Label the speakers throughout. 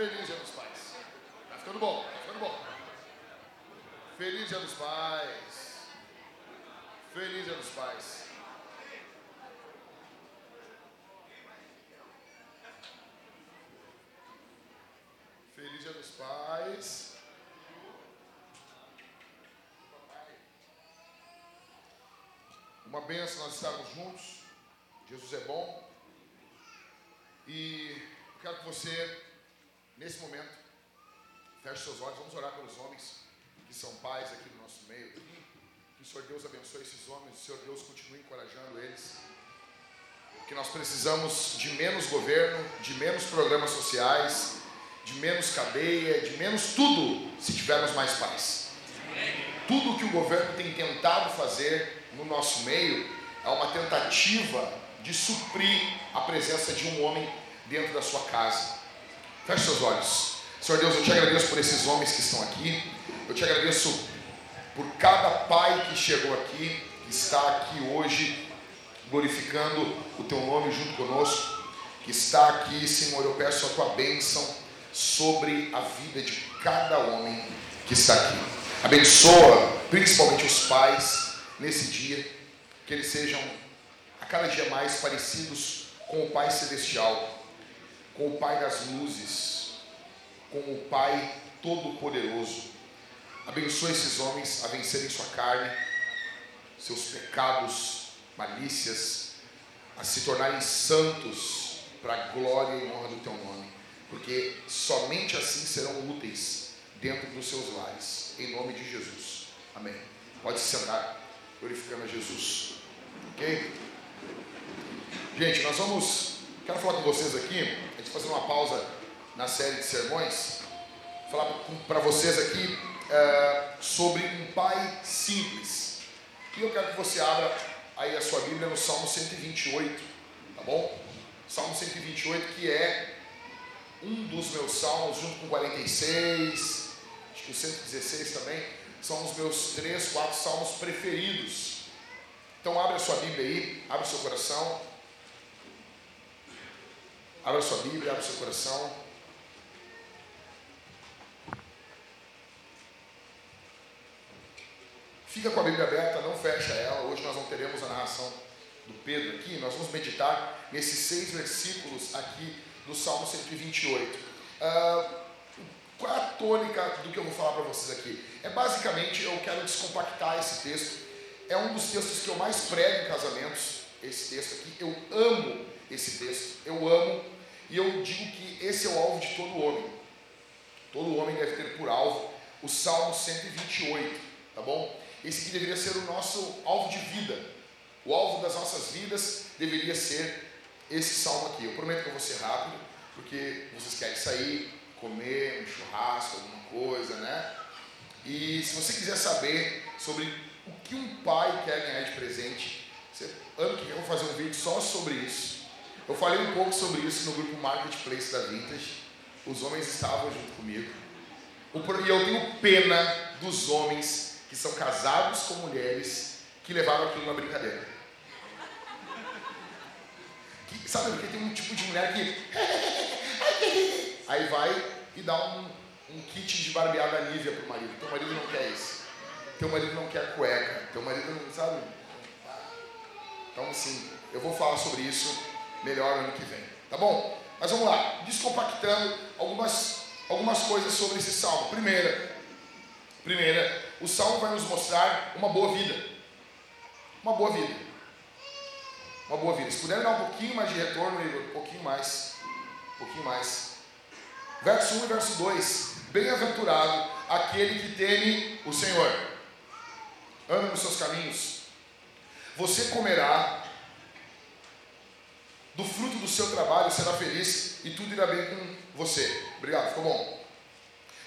Speaker 1: Feliz Dia dos Pais. Tá ficando bom, tá ficando bom. Feliz Dia dos Pais. Feliz Dia dos Pais. Feliz Dia dos Pais. Uma benção nós estarmos juntos. Jesus é bom. E quero que você, nesse momento, feche seus olhos. Vamos orar pelos homens que são pais aqui no nosso meio. Que o Senhor Deus abençoe esses homens. O Senhor Deus continue encorajando eles. Que nós precisamos de menos governo, de menos programas sociais, de menos cadeia, de menos tudo, se tivermos mais paz. Tudo que o governo tem tentado fazer no nosso meio é uma tentativa de suprir a presença de um homem dentro da sua casa. Feche seus olhos. Senhor Deus, eu te agradeço por esses homens que estão aqui. Eu te agradeço por cada pai que chegou aqui, que está aqui hoje, glorificando o teu nome junto conosco, que está aqui, Senhor. Eu peço a tua bênção sobre a vida de cada homem que está aqui. Abençoa principalmente os pais nesse dia, que eles sejam a cada dia mais parecidos com o Pai Celestial, com o Pai das luzes, com o Pai Todo-Poderoso. Abençoa esses homens a vencerem sua carne, seus pecados, malícias, a se tornarem santos para a glória e honra do teu nome, porque somente assim serão úteis dentro dos seus lares, em nome de Jesus. Amém. Pode se sentar, glorificando a Jesus. Ok? Gente, nós vamos. Quero falar com vocês aqui, a gente fazer uma pausa na série de sermões, falar para vocês aqui é, sobre um pai simples. E eu quero que você abra aí a sua Bíblia no Salmo 128, tá bom? Salmo 128, que é um dos meus salmos, junto com 46, acho que o 116 também, são os meus três, quatro salmos preferidos. Então abre a sua Bíblia aí, abre o seu coração. Abra sua Bíblia, abre o seu coração. Fica com a Bíblia aberta, não fecha ela. Hoje nós não teremos a narração do Pedro aqui. Nós vamos meditar nesses seis versículos aqui do Salmo 128. Uh, qual é a tônica do que eu vou falar para vocês aqui? É basicamente, eu quero descompactar esse texto. É um dos textos que eu mais prego em casamentos. Esse texto aqui, eu amo esse texto. Eu amo e eu digo que esse é o alvo de todo homem. Todo homem deve ter por alvo o Salmo 128, tá bom? Esse aqui deveria ser o nosso alvo de vida. O alvo das nossas vidas deveria ser esse salmo aqui. Eu prometo que eu vou ser rápido, porque vocês querem sair, comer um churrasco, alguma coisa, né? E se você quiser saber sobre o que um pai quer ganhar de presente, você, ano que vem eu vou fazer um vídeo só sobre isso. Eu falei um pouco sobre isso no grupo Marketplace da Vintage. Os homens estavam junto comigo. E eu tenho pena dos homens que são casados com mulheres que levaram aquilo na brincadeira. Que, sabe, porque tem um tipo de mulher que. Aí vai e dá um, um kit de barbeada Nívea pro marido. Teu marido não quer isso. Teu marido não quer cueca. Teu marido não. Sabe? Então, assim, eu vou falar sobre isso melhor ano que vem. Tá bom? Mas vamos lá, descompactando algumas, algumas coisas sobre esse salmo. Primeira, primeira, o salmo vai nos mostrar uma boa vida. Uma boa vida. Uma boa vida. Se puder dar um pouquinho mais de retorno, um pouquinho mais. Um pouquinho mais. Verso 1 e verso 2. Bem-aventurado aquele que teme o Senhor. Anda nos seus caminhos. Você comerá do fruto do seu trabalho, será feliz e tudo irá bem com você. Obrigado, ficou bom.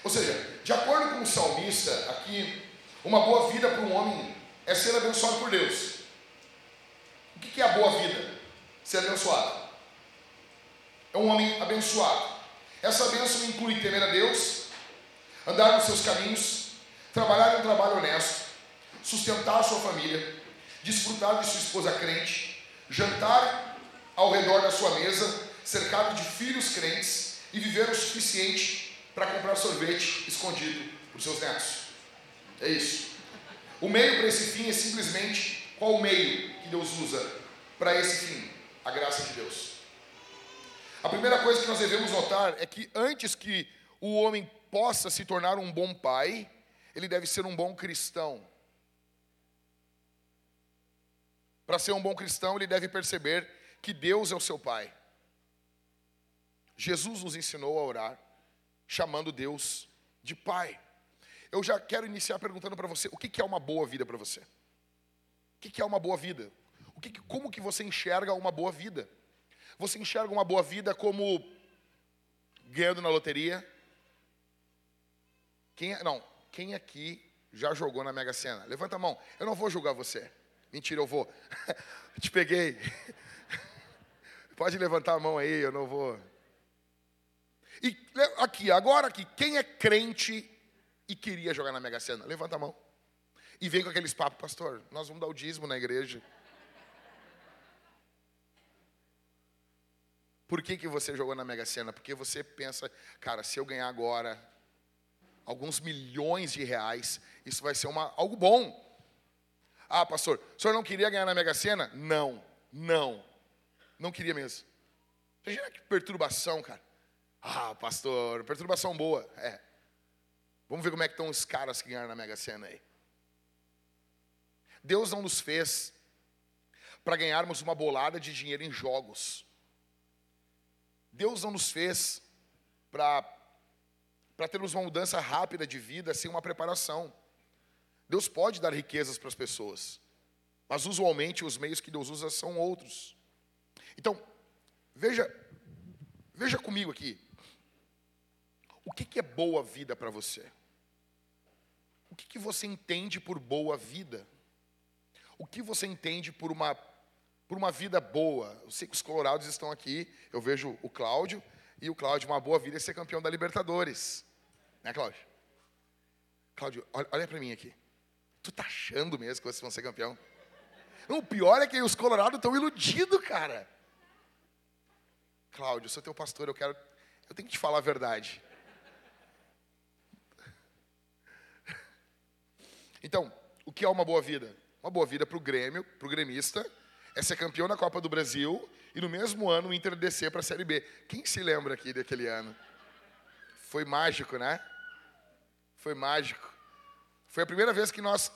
Speaker 1: Ou seja, de acordo com o salmista, aqui, uma boa vida para um homem é ser abençoado por Deus. O que é a boa vida? Ser abençoado. É um homem abençoado. Essa bênção inclui temer a Deus, andar nos seus caminhos, trabalhar em um trabalho honesto, sustentar a sua família, desfrutar de sua esposa crente, jantar ao redor da sua mesa, cercado de filhos crentes e viver o suficiente para comprar sorvete escondido para os seus netos. É isso. O meio para esse fim é simplesmente qual o meio que Deus usa para esse fim? A graça de Deus. A primeira coisa que nós devemos notar é que antes que o homem possa se tornar um bom pai, ele deve ser um bom cristão. Para ser um bom cristão, ele deve perceber que Deus é o seu pai. Jesus nos ensinou a orar, chamando Deus de pai. Eu já quero iniciar perguntando para você, o que é uma boa vida para você? O que é uma boa vida? O que, como que você enxerga uma boa vida? Você enxerga uma boa vida como ganhando na loteria? Quem, não, quem aqui já jogou na Mega Sena? Levanta a mão. Eu não vou julgar você. Mentira, eu vou. Te peguei. Pode levantar a mão aí, eu não vou. E aqui, agora aqui, quem é crente e queria jogar na Mega Sena? Levanta a mão. E vem com aqueles papos, pastor, nós vamos dar o dízimo na igreja. Por que, que você jogou na Mega Sena? Porque você pensa, cara, se eu ganhar agora alguns milhões de reais, isso vai ser uma, algo bom. Ah, pastor, o senhor não queria ganhar na Mega Sena? Não, não, não queria mesmo. Imagina que perturbação, cara. Ah, pastor, perturbação boa. É. Vamos ver como é que estão os caras que ganharam na Mega Sena aí. Deus não nos fez para ganharmos uma bolada de dinheiro em jogos. Deus não nos fez para termos uma mudança rápida de vida sem uma preparação. Deus pode dar riquezas para as pessoas, mas usualmente os meios que Deus usa são outros. Então, veja, veja comigo aqui. O que, que é boa vida para você? O que, que você entende por boa vida? O que você entende por uma por uma vida boa. Eu sei que os colorados estão aqui, eu vejo o Cláudio, e o Cláudio, uma boa vida é ser campeão da Libertadores. Né, Cláudio? Cláudio, olha, olha para mim aqui. Tu tá achando mesmo que vocês vão ser campeão? Não, o pior é que os colorados estão iludidos, cara. Cláudio, eu sou teu pastor, eu quero. Eu tenho que te falar a verdade. Então, o que é uma boa vida? Uma boa vida para o Grêmio, para o gremista, é ser campeão da Copa do Brasil e no mesmo ano o Inter descer para a Série B. Quem se lembra aqui daquele ano? Foi mágico, né? Foi mágico. Foi a primeira vez que nós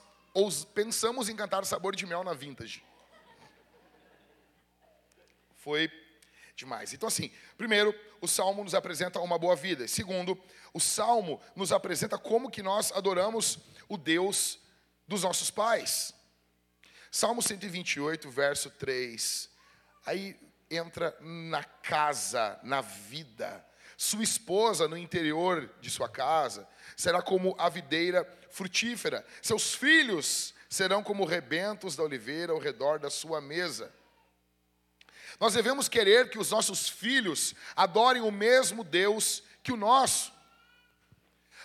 Speaker 1: pensamos em cantar Sabor de Mel na Vintage. Foi demais. Então, assim, primeiro, o Salmo nos apresenta uma boa vida. Segundo, o Salmo nos apresenta como que nós adoramos o Deus dos nossos pais. Salmo 128, verso 3. Aí entra na casa, na vida. Sua esposa no interior de sua casa será como a videira frutífera. Seus filhos serão como rebentos da oliveira ao redor da sua mesa. Nós devemos querer que os nossos filhos adorem o mesmo Deus que o nosso.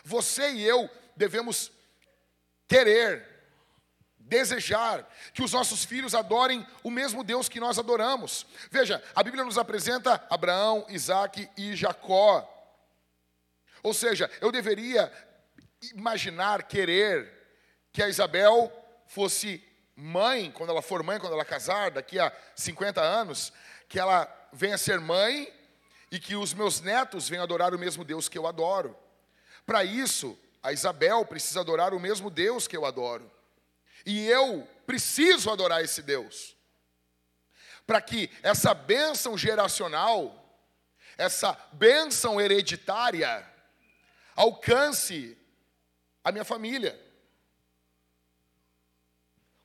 Speaker 1: Você e eu devemos querer desejar que os nossos filhos adorem o mesmo Deus que nós adoramos. Veja, a Bíblia nos apresenta Abraão, Isaac e Jacó. Ou seja, eu deveria imaginar, querer que a Isabel fosse mãe, quando ela for mãe, quando ela casar, daqui a 50 anos, que ela venha ser mãe e que os meus netos venham adorar o mesmo Deus que eu adoro. Para isso, a Isabel precisa adorar o mesmo Deus que eu adoro. E eu preciso adorar esse Deus. Para que essa bênção geracional, essa bênção hereditária, alcance a minha família.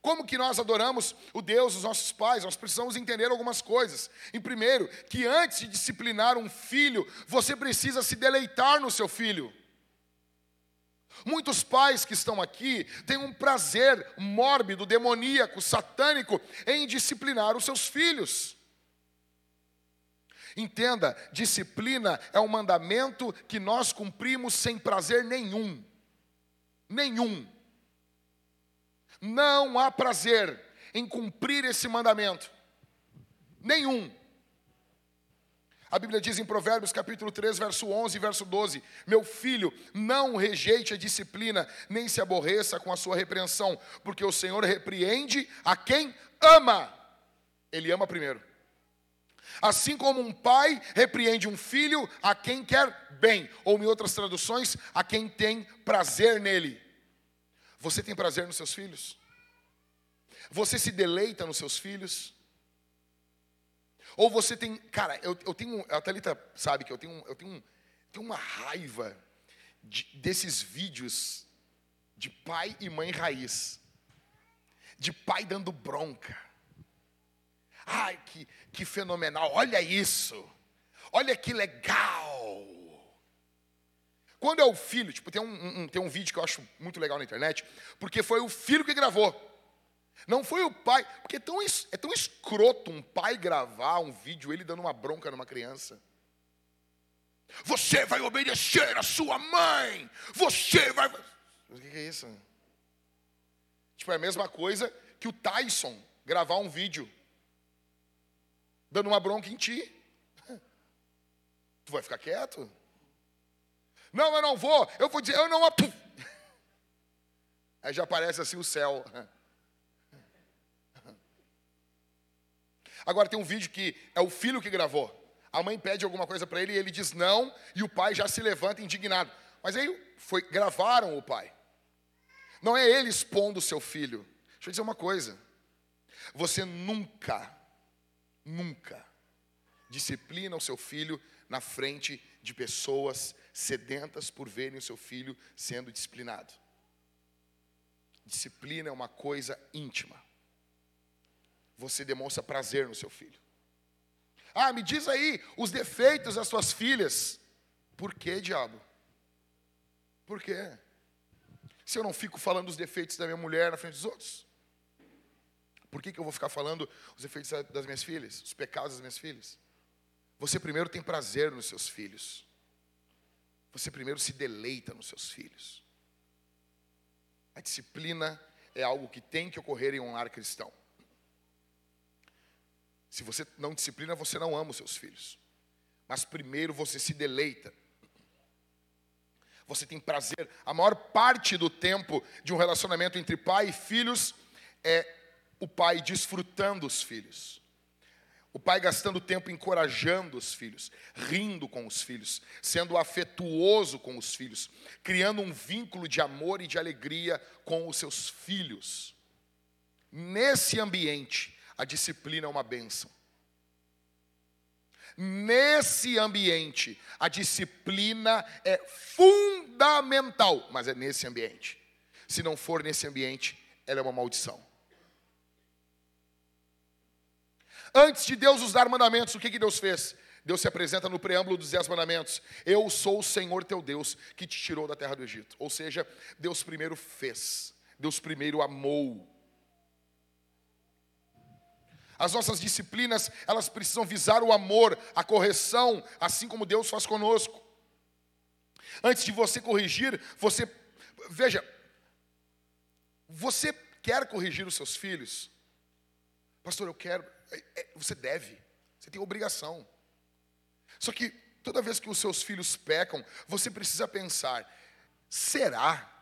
Speaker 1: Como que nós adoramos o Deus dos nossos pais? Nós precisamos entender algumas coisas. Em primeiro, que antes de disciplinar um filho, você precisa se deleitar no seu filho. Muitos pais que estão aqui têm um prazer mórbido, demoníaco, satânico em disciplinar os seus filhos. Entenda, disciplina é um mandamento que nós cumprimos sem prazer nenhum. Nenhum. Não há prazer em cumprir esse mandamento. Nenhum. A Bíblia diz em Provérbios capítulo 3, verso 11 e verso 12: Meu filho, não rejeite a disciplina, nem se aborreça com a sua repreensão, porque o Senhor repreende a quem ama. Ele ama primeiro. Assim como um pai repreende um filho a quem quer bem, ou em outras traduções, a quem tem prazer nele. Você tem prazer nos seus filhos? Você se deleita nos seus filhos? Ou você tem. Cara, eu, eu tenho. A Thalita sabe que eu tenho, eu tenho, tenho uma raiva de, desses vídeos de pai e mãe raiz. De pai dando bronca. Ai, que, que fenomenal, olha isso. Olha que legal. Quando é o filho, tipo, tem um, um, tem um vídeo que eu acho muito legal na internet, porque foi o filho que gravou. Não foi o pai, porque é tão, é tão escroto um pai gravar um vídeo ele dando uma bronca numa criança. Você vai obedecer a sua mãe. Você vai. O que é isso? Tipo, é a mesma coisa que o Tyson gravar um vídeo dando uma bronca em ti. Tu vai ficar quieto? Não, eu não vou. Eu vou dizer, eu não. Aí já aparece assim o céu. Agora tem um vídeo que é o filho que gravou. A mãe pede alguma coisa para ele e ele diz não, e o pai já se levanta indignado. Mas aí foi gravaram o pai. Não é ele expondo o seu filho. Deixa eu dizer uma coisa. Você nunca, nunca disciplina o seu filho na frente de pessoas sedentas por verem o seu filho sendo disciplinado. Disciplina é uma coisa íntima você demonstra prazer no seu filho. Ah, me diz aí os defeitos das suas filhas. Por que, diabo? Por quê? Se eu não fico falando os defeitos da minha mulher na frente dos outros? Por que, que eu vou ficar falando os defeitos das minhas filhas, os pecados das minhas filhas? Você primeiro tem prazer nos seus filhos. Você primeiro se deleita nos seus filhos. A disciplina é algo que tem que ocorrer em um lar cristão. Se você não disciplina, você não ama os seus filhos. Mas primeiro você se deleita. Você tem prazer. A maior parte do tempo de um relacionamento entre pai e filhos é o pai desfrutando os filhos. O pai gastando tempo encorajando os filhos, rindo com os filhos, sendo afetuoso com os filhos, criando um vínculo de amor e de alegria com os seus filhos. Nesse ambiente, a disciplina é uma bênção. Nesse ambiente, a disciplina é fundamental, mas é nesse ambiente. Se não for nesse ambiente, ela é uma maldição. Antes de Deus nos dar mandamentos, o que, que Deus fez? Deus se apresenta no preâmbulo dos Dez Mandamentos: Eu sou o Senhor teu Deus que te tirou da terra do Egito. Ou seja, Deus primeiro fez, Deus primeiro amou, as nossas disciplinas, elas precisam visar o amor, a correção, assim como Deus faz conosco. Antes de você corrigir, você veja, você quer corrigir os seus filhos? Pastor, eu quero. É, é, você deve. Você tem obrigação. Só que toda vez que os seus filhos pecam, você precisa pensar: será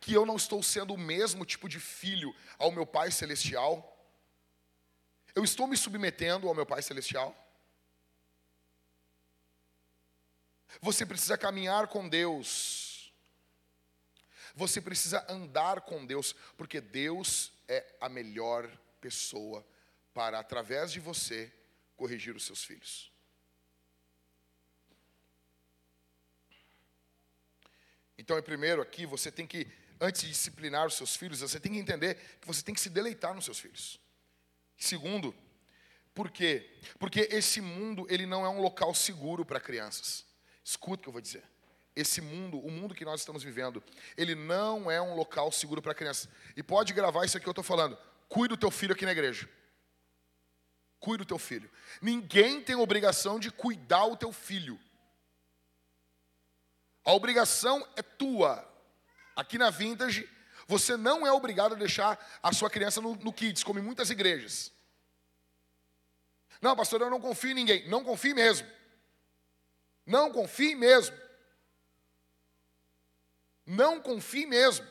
Speaker 1: que eu não estou sendo o mesmo tipo de filho ao meu Pai celestial? Eu estou me submetendo ao meu Pai Celestial? Você precisa caminhar com Deus. Você precisa andar com Deus, porque Deus é a melhor pessoa para, através de você, corrigir os seus filhos. Então, é primeiro aqui, você tem que antes de disciplinar os seus filhos, você tem que entender que você tem que se deleitar nos seus filhos. Segundo, por quê? Porque esse mundo, ele não é um local seguro para crianças. Escuta o que eu vou dizer. Esse mundo, o mundo que nós estamos vivendo, ele não é um local seguro para crianças. E pode gravar isso aqui que eu estou falando. Cuida do teu filho aqui na igreja. Cuida do teu filho. Ninguém tem obrigação de cuidar o teu filho. A obrigação é tua. Aqui na Vintage, você não é obrigado a deixar a sua criança no, no Kids, como em muitas igrejas. Não, pastor, eu não confio em ninguém. Não confie mesmo. Não confie mesmo. Não confie mesmo.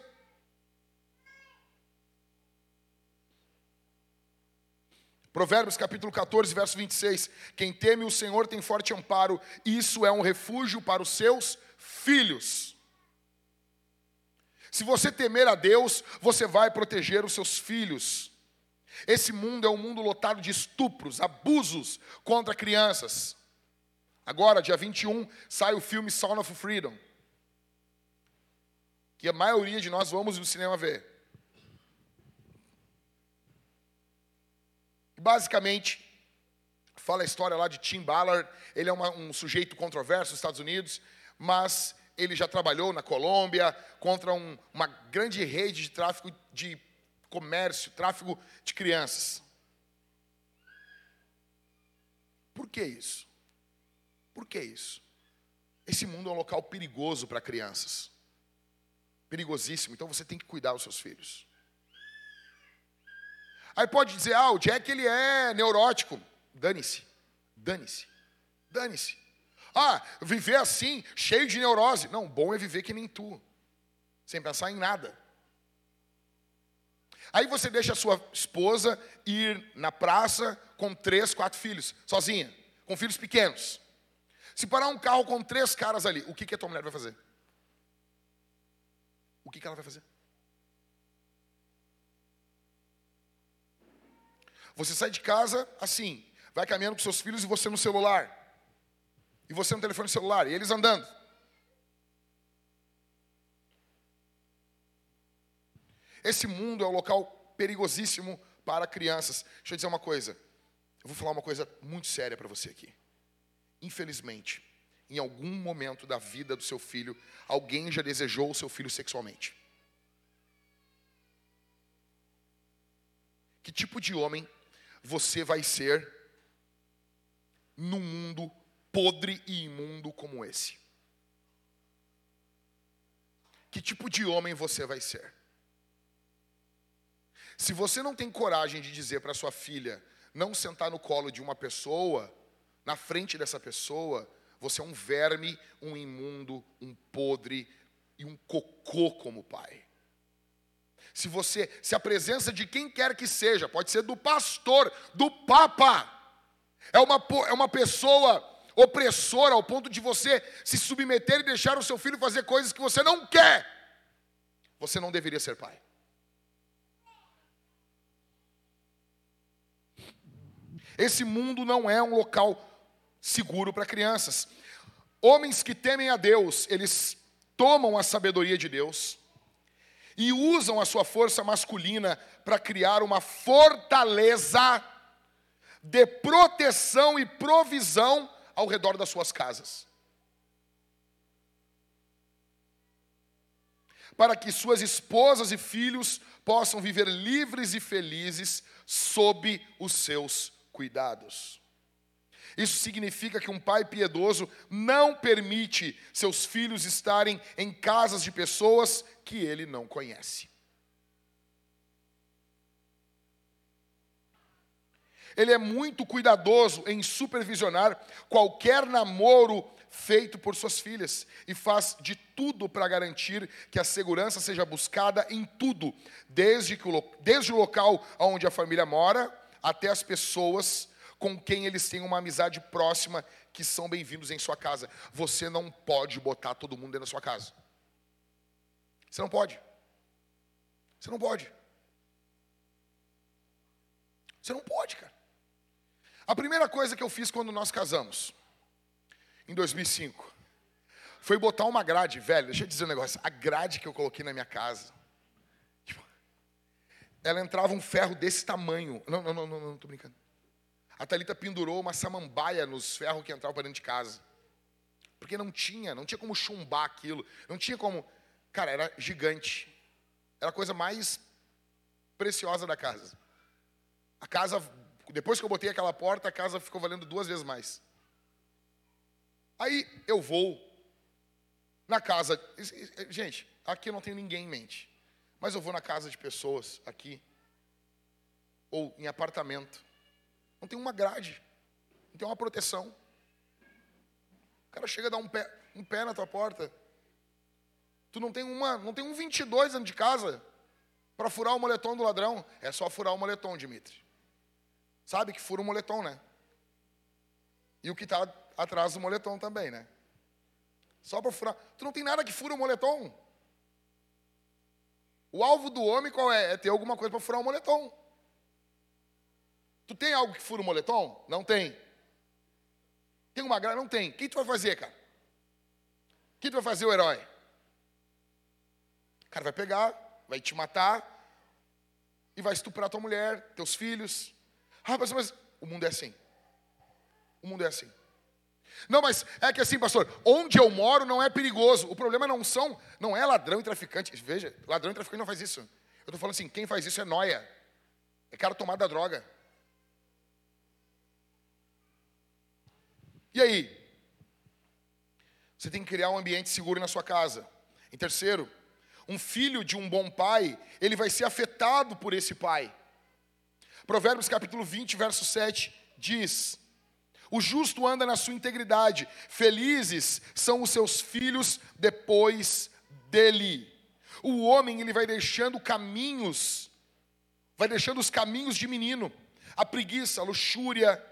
Speaker 1: Provérbios capítulo 14, verso 26. Quem teme o Senhor tem forte amparo, isso é um refúgio para os seus filhos. Se você temer a Deus, você vai proteger os seus filhos. Esse mundo é um mundo lotado de estupros, abusos contra crianças. Agora, dia 21, sai o filme Sound of Freedom. Que a maioria de nós vamos no cinema ver. Basicamente, fala a história lá de Tim Ballard. Ele é uma, um sujeito controverso nos Estados Unidos, mas ele já trabalhou na Colômbia contra um, uma grande rede de tráfico de comércio, tráfico de crianças. Por que isso? Por que isso? Esse mundo é um local perigoso para crianças. Perigosíssimo, então você tem que cuidar dos seus filhos. Aí pode dizer, ah, o Jack ele é neurótico. Dane-se, dane-se, dane-se. Ah, viver assim, cheio de neurose. Não, bom é viver que nem tu, sem pensar em nada. Aí você deixa a sua esposa ir na praça com três, quatro filhos, sozinha, com filhos pequenos. Se parar um carro com três caras ali, o que, que a tua mulher vai fazer? O que, que ela vai fazer? Você sai de casa assim, vai caminhando com seus filhos e você no celular. E você no telefone celular, e eles andando. Esse mundo é um local perigosíssimo para crianças. Deixa eu dizer uma coisa. Eu vou falar uma coisa muito séria para você aqui. Infelizmente, em algum momento da vida do seu filho, alguém já desejou o seu filho sexualmente. Que tipo de homem você vai ser num mundo podre e imundo como esse? Que tipo de homem você vai ser? Se você não tem coragem de dizer para sua filha não sentar no colo de uma pessoa, na frente dessa pessoa, você é um verme, um imundo, um podre e um cocô como pai. Se você, se a presença de quem quer que seja, pode ser do pastor, do papa, é uma, é uma pessoa opressora ao ponto de você se submeter e deixar o seu filho fazer coisas que você não quer, você não deveria ser pai. Esse mundo não é um local seguro para crianças. Homens que temem a Deus, eles tomam a sabedoria de Deus, e usam a sua força masculina para criar uma fortaleza de proteção e provisão ao redor das suas casas. Para que suas esposas e filhos possam viver livres e felizes sob os seus cuidados. Isso significa que um pai piedoso não permite seus filhos estarem em casas de pessoas que ele não conhece. Ele é muito cuidadoso em supervisionar qualquer namoro feito por suas filhas e faz de tudo para garantir que a segurança seja buscada em tudo, desde, que o, desde o local onde a família mora até as pessoas com quem eles têm uma amizade próxima que são bem-vindos em sua casa. Você não pode botar todo mundo dentro da sua casa. Você não pode. Você não pode. Você não pode, cara. A primeira coisa que eu fiz quando nós casamos, em 2005, foi botar uma grade, velho, deixa eu dizer um negócio. A grade que eu coloquei na minha casa, tipo, ela entrava um ferro desse tamanho. Não, não, não, não, não tô brincando. A Thalita pendurou uma samambaia nos ferros que entravam para dentro de casa. Porque não tinha, não tinha como chumbar aquilo. Não tinha como. Cara, era gigante. Era a coisa mais preciosa da casa. A casa, depois que eu botei aquela porta, a casa ficou valendo duas vezes mais. Aí eu vou na casa. Gente, aqui eu não tenho ninguém em mente. Mas eu vou na casa de pessoas aqui. Ou em apartamento. Não tem uma grade. Não tem uma proteção. O cara chega a dar um pé, um pé na tua porta. Tu não tem uma, não tem um 22 dentro de casa para furar o moletom do ladrão. É só furar o moletom, Dimitri. Sabe que fura o moletom, né? E o que está atrás do moletom também, né? Só para furar. Tu não tem nada que fura o moletom. O alvo do homem qual é? É ter alguma coisa para furar o moletom. Tu tem algo que fura o moletom? Não tem. Tem uma grana? Não tem. O que tu vai fazer, cara? O que tu vai fazer, o herói? O cara vai pegar, vai te matar e vai estuprar tua mulher, teus filhos. Ah, mas, mas o mundo é assim. O mundo é assim. Não, mas é que assim, pastor, onde eu moro não é perigoso. O problema não são, não é ladrão e traficante. Veja, ladrão e traficante não faz isso. Eu estou falando assim, quem faz isso é noia. É cara tomado da droga. E aí? Você tem que criar um ambiente seguro na sua casa. Em terceiro, um filho de um bom pai, ele vai ser afetado por esse pai. Provérbios capítulo 20, verso 7 diz: o justo anda na sua integridade, felizes são os seus filhos depois dele. O homem ele vai deixando caminhos, vai deixando os caminhos de menino, a preguiça, a luxúria,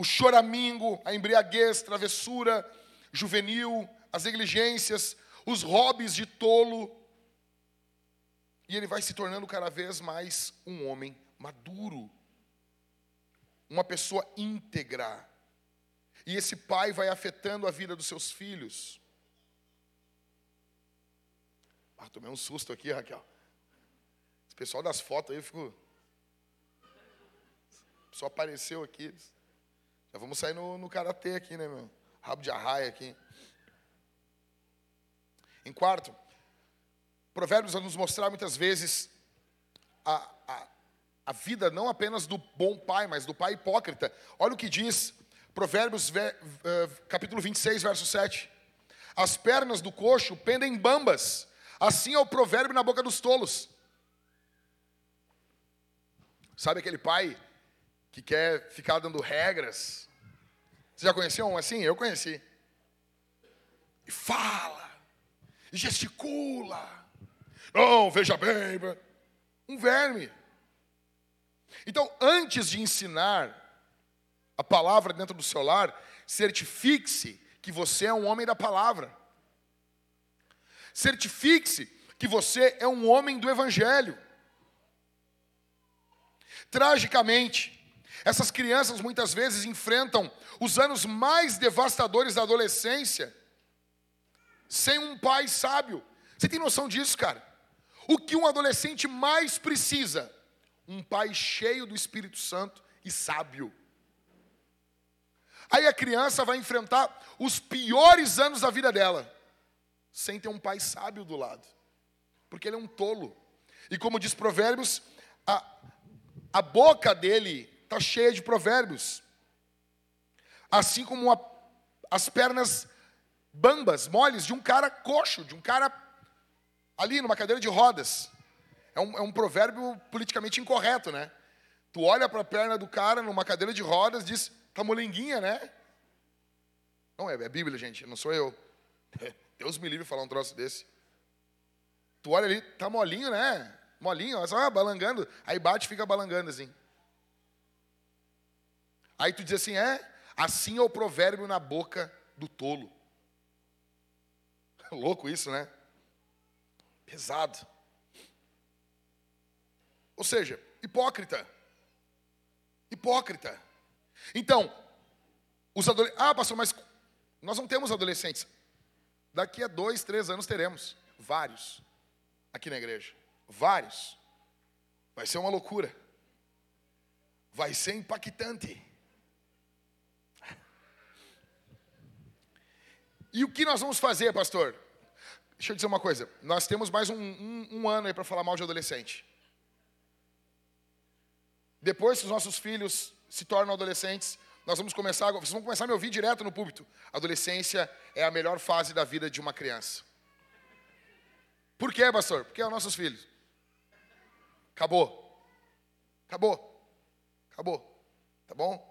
Speaker 1: o choramingo, a embriaguez, travessura juvenil, as negligências, os hobbies de tolo. E ele vai se tornando cada vez mais um homem maduro uma pessoa íntegra. E esse pai vai afetando a vida dos seus filhos. Ah, tomei um susto aqui, Raquel. Esse pessoal das fotos aí, eu fico. Só apareceu aqui. Já vamos sair no, no karatê aqui, né, meu? Rabo de arraia aqui. Em quarto, Provérbios vai nos mostrar muitas vezes a, a, a vida não apenas do bom pai, mas do pai hipócrita. Olha o que diz Provérbios capítulo 26, verso 7. As pernas do coxo pendem bambas, assim é o provérbio na boca dos tolos. Sabe aquele pai que quer ficar dando regras? Você já conheceu um assim? Eu conheci. E fala, e gesticula. Não, veja bem. Um verme. Então, antes de ensinar a palavra dentro do seu lar, certifique-se que você é um homem da palavra. Certifique-se que você é um homem do evangelho. Tragicamente, essas crianças muitas vezes enfrentam os anos mais devastadores da adolescência sem um pai sábio. Você tem noção disso, cara? O que um adolescente mais precisa um pai cheio do Espírito Santo e sábio. Aí a criança vai enfrentar os piores anos da vida dela, sem ter um pai sábio do lado, porque ele é um tolo. E como diz Provérbios, a, a boca dele está cheia de provérbios, assim como a, as pernas bambas, moles de um cara coxo, de um cara ali numa cadeira de rodas. É um, é um provérbio politicamente incorreto, né? Tu olha para a perna do cara numa cadeira de rodas, diz, tá molenguinha, né? Não é, é Bíblia, gente, não sou eu. Deus me livre falar um troço desse. Tu olha ali, tá molinho, né? Molinho, ó, só balangando. Aí bate e fica balangando assim. Aí tu diz assim, é, assim é o provérbio na boca do tolo. Louco isso, né? Pesado. Ou seja, hipócrita. Hipócrita. Então, os adolescentes. Ah, pastor, mas nós não temos adolescentes. Daqui a dois, três anos teremos vários aqui na igreja. Vários. Vai ser uma loucura. Vai ser impactante. E o que nós vamos fazer, pastor? Deixa eu dizer uma coisa. Nós temos mais um, um, um ano aí para falar mal de adolescente. Depois que os nossos filhos se tornam adolescentes, nós vamos começar, vocês vão começar a me ouvir direto no púlpito. Adolescência é a melhor fase da vida de uma criança. Por quê, pastor? Porque é os nossos filhos. Acabou. Acabou. Acabou. Tá bom?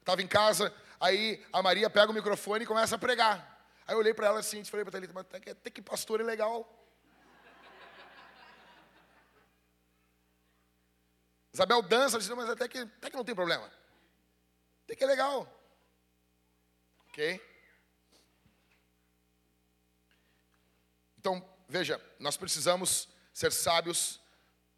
Speaker 1: Estava em casa, aí a Maria pega o microfone e começa a pregar. Aí eu olhei para ela assim e falei para Thalita, mas até que, pastor é legal. Isabel dança, disse, mas até que, até que não tem problema. Até que é legal. Ok? Então, veja, nós precisamos ser sábios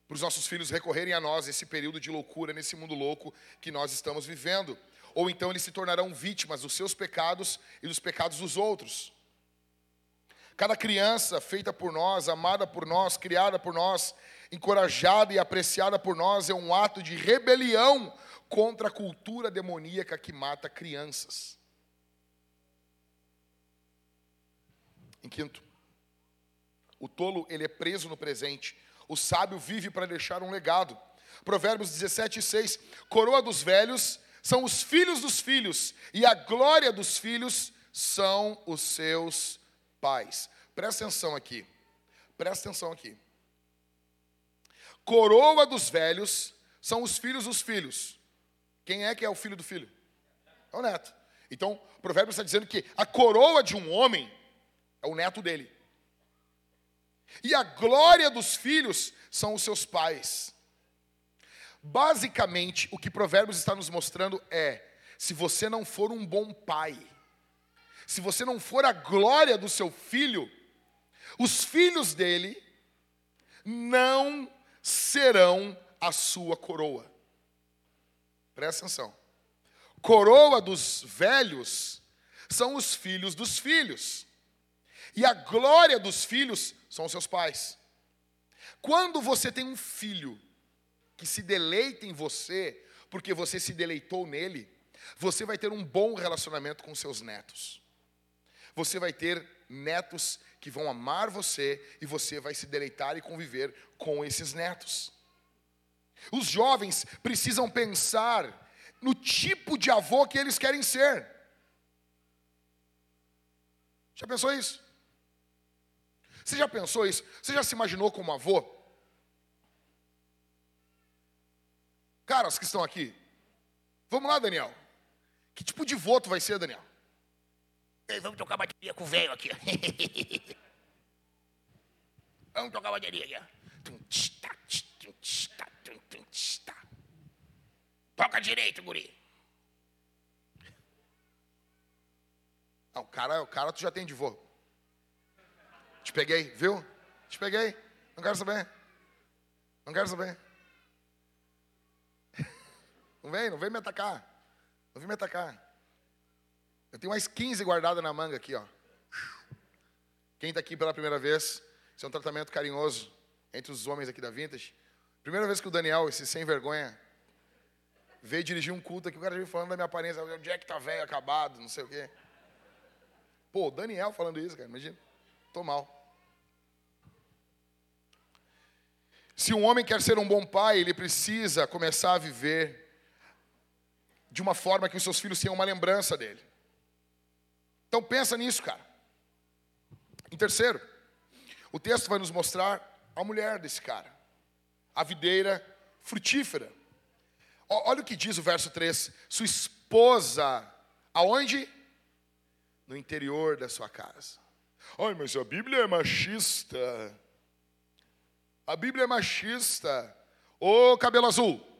Speaker 1: para os nossos filhos recorrerem a nós nesse período de loucura, nesse mundo louco que nós estamos vivendo. Ou então eles se tornarão vítimas dos seus pecados e dos pecados dos outros. Cada criança feita por nós, amada por nós, criada por nós, encorajada e apreciada por nós, é um ato de rebelião contra a cultura demoníaca que mata crianças. Em quinto, o tolo ele é preso no presente, o sábio vive para deixar um legado. Provérbios 17, 6. Coroa dos velhos são os filhos dos filhos, e a glória dos filhos são os seus pais. Presta atenção aqui. Presta atenção aqui. Coroa dos velhos são os filhos dos filhos. Quem é que é o filho do filho? É o neto. Então, o provérbio está dizendo que a coroa de um homem é o neto dele. E a glória dos filhos são os seus pais. Basicamente, o que Provérbios está nos mostrando é: se você não for um bom pai, se você não for a glória do seu filho, os filhos dele não serão a sua coroa. Presta atenção. Coroa dos velhos são os filhos dos filhos. E a glória dos filhos são os seus pais. Quando você tem um filho que se deleita em você, porque você se deleitou nele, você vai ter um bom relacionamento com seus netos. Você vai ter netos que vão amar você e você vai se deleitar e conviver com esses netos. Os jovens precisam pensar no tipo de avô que eles querem ser. Já pensou isso? Você já pensou isso? Você já se imaginou como avô? Caras que estão aqui, vamos lá, Daniel. Que tipo de voto vai ser, Daniel?
Speaker 2: Ei, vamos tocar bateria com o velho aqui. vamos tocar bateria aqui. Toca direito, guri.
Speaker 1: Não, o cara, o cara tu já tem de vô. Te peguei, viu? Te peguei. Não quero saber. Não quero saber. Não vem, não vem me atacar. Não vem me atacar. Eu tenho mais 15 guardadas na manga aqui, ó. Quem está aqui pela primeira vez, isso é um tratamento carinhoso entre os homens aqui da Vintage. Primeira vez que o Daniel, esse sem vergonha, veio dirigir um culto aqui, o cara veio falando da minha aparência, o Jack tá velho, acabado, não sei o quê. Pô, o Daniel falando isso, cara, imagina. Tô mal. Se um homem quer ser um bom pai, ele precisa começar a viver de uma forma que os seus filhos tenham uma lembrança dele. Então pensa nisso, cara. Em terceiro, o texto vai nos mostrar a mulher desse cara, a videira frutífera. Olha o que diz o verso 3: sua esposa, aonde? No interior da sua casa. Ai, mas a Bíblia é machista. A Bíblia é machista. Ô cabelo azul.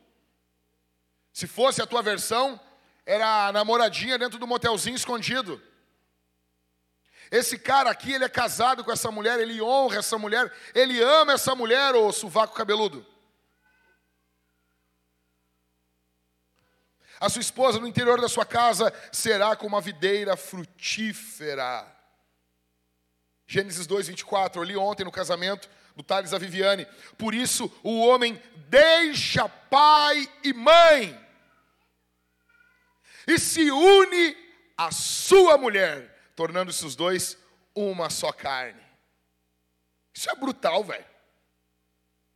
Speaker 1: Se fosse a tua versão, era a namoradinha dentro do motelzinho escondido. Esse cara aqui, ele é casado com essa mulher, ele honra essa mulher, ele ama essa mulher, ô sovaco cabeludo. A sua esposa no interior da sua casa será como uma videira frutífera. Gênesis 2, 24. Eu li ontem no casamento do Thales a Viviane. Por isso, o homem deixa pai e mãe e se une à sua mulher, tornando-se os dois uma só carne. Isso é brutal, velho.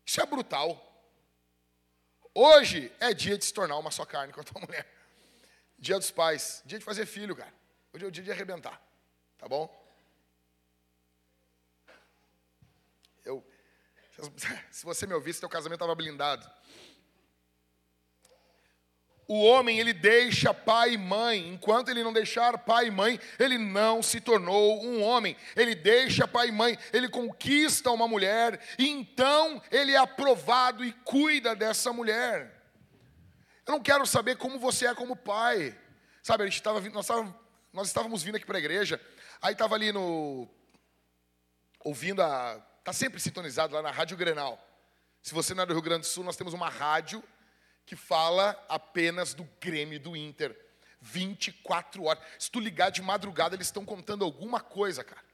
Speaker 1: Isso é brutal. Hoje é dia de se tornar uma só carne com a tua mulher. Dia dos pais, dia de fazer filho, cara. Hoje é o dia de arrebentar, tá bom? Eu, se você me ouvisse, teu casamento estava blindado. O homem, ele deixa pai e mãe. Enquanto ele não deixar pai e mãe, ele não se tornou um homem. Ele deixa pai e mãe, ele conquista uma mulher, e então ele é aprovado e cuida dessa mulher. Eu não quero saber como você é como pai. Sabe, a gente tava, nós, estávamos, nós estávamos vindo aqui para a igreja, aí estava ali no. ouvindo a. Está sempre sintonizado lá na Rádio Grenal. Se você não é do Rio Grande do Sul, nós temos uma rádio que fala apenas do Grêmio do Inter. 24 horas. Se tu ligar de madrugada, eles estão contando alguma coisa, cara.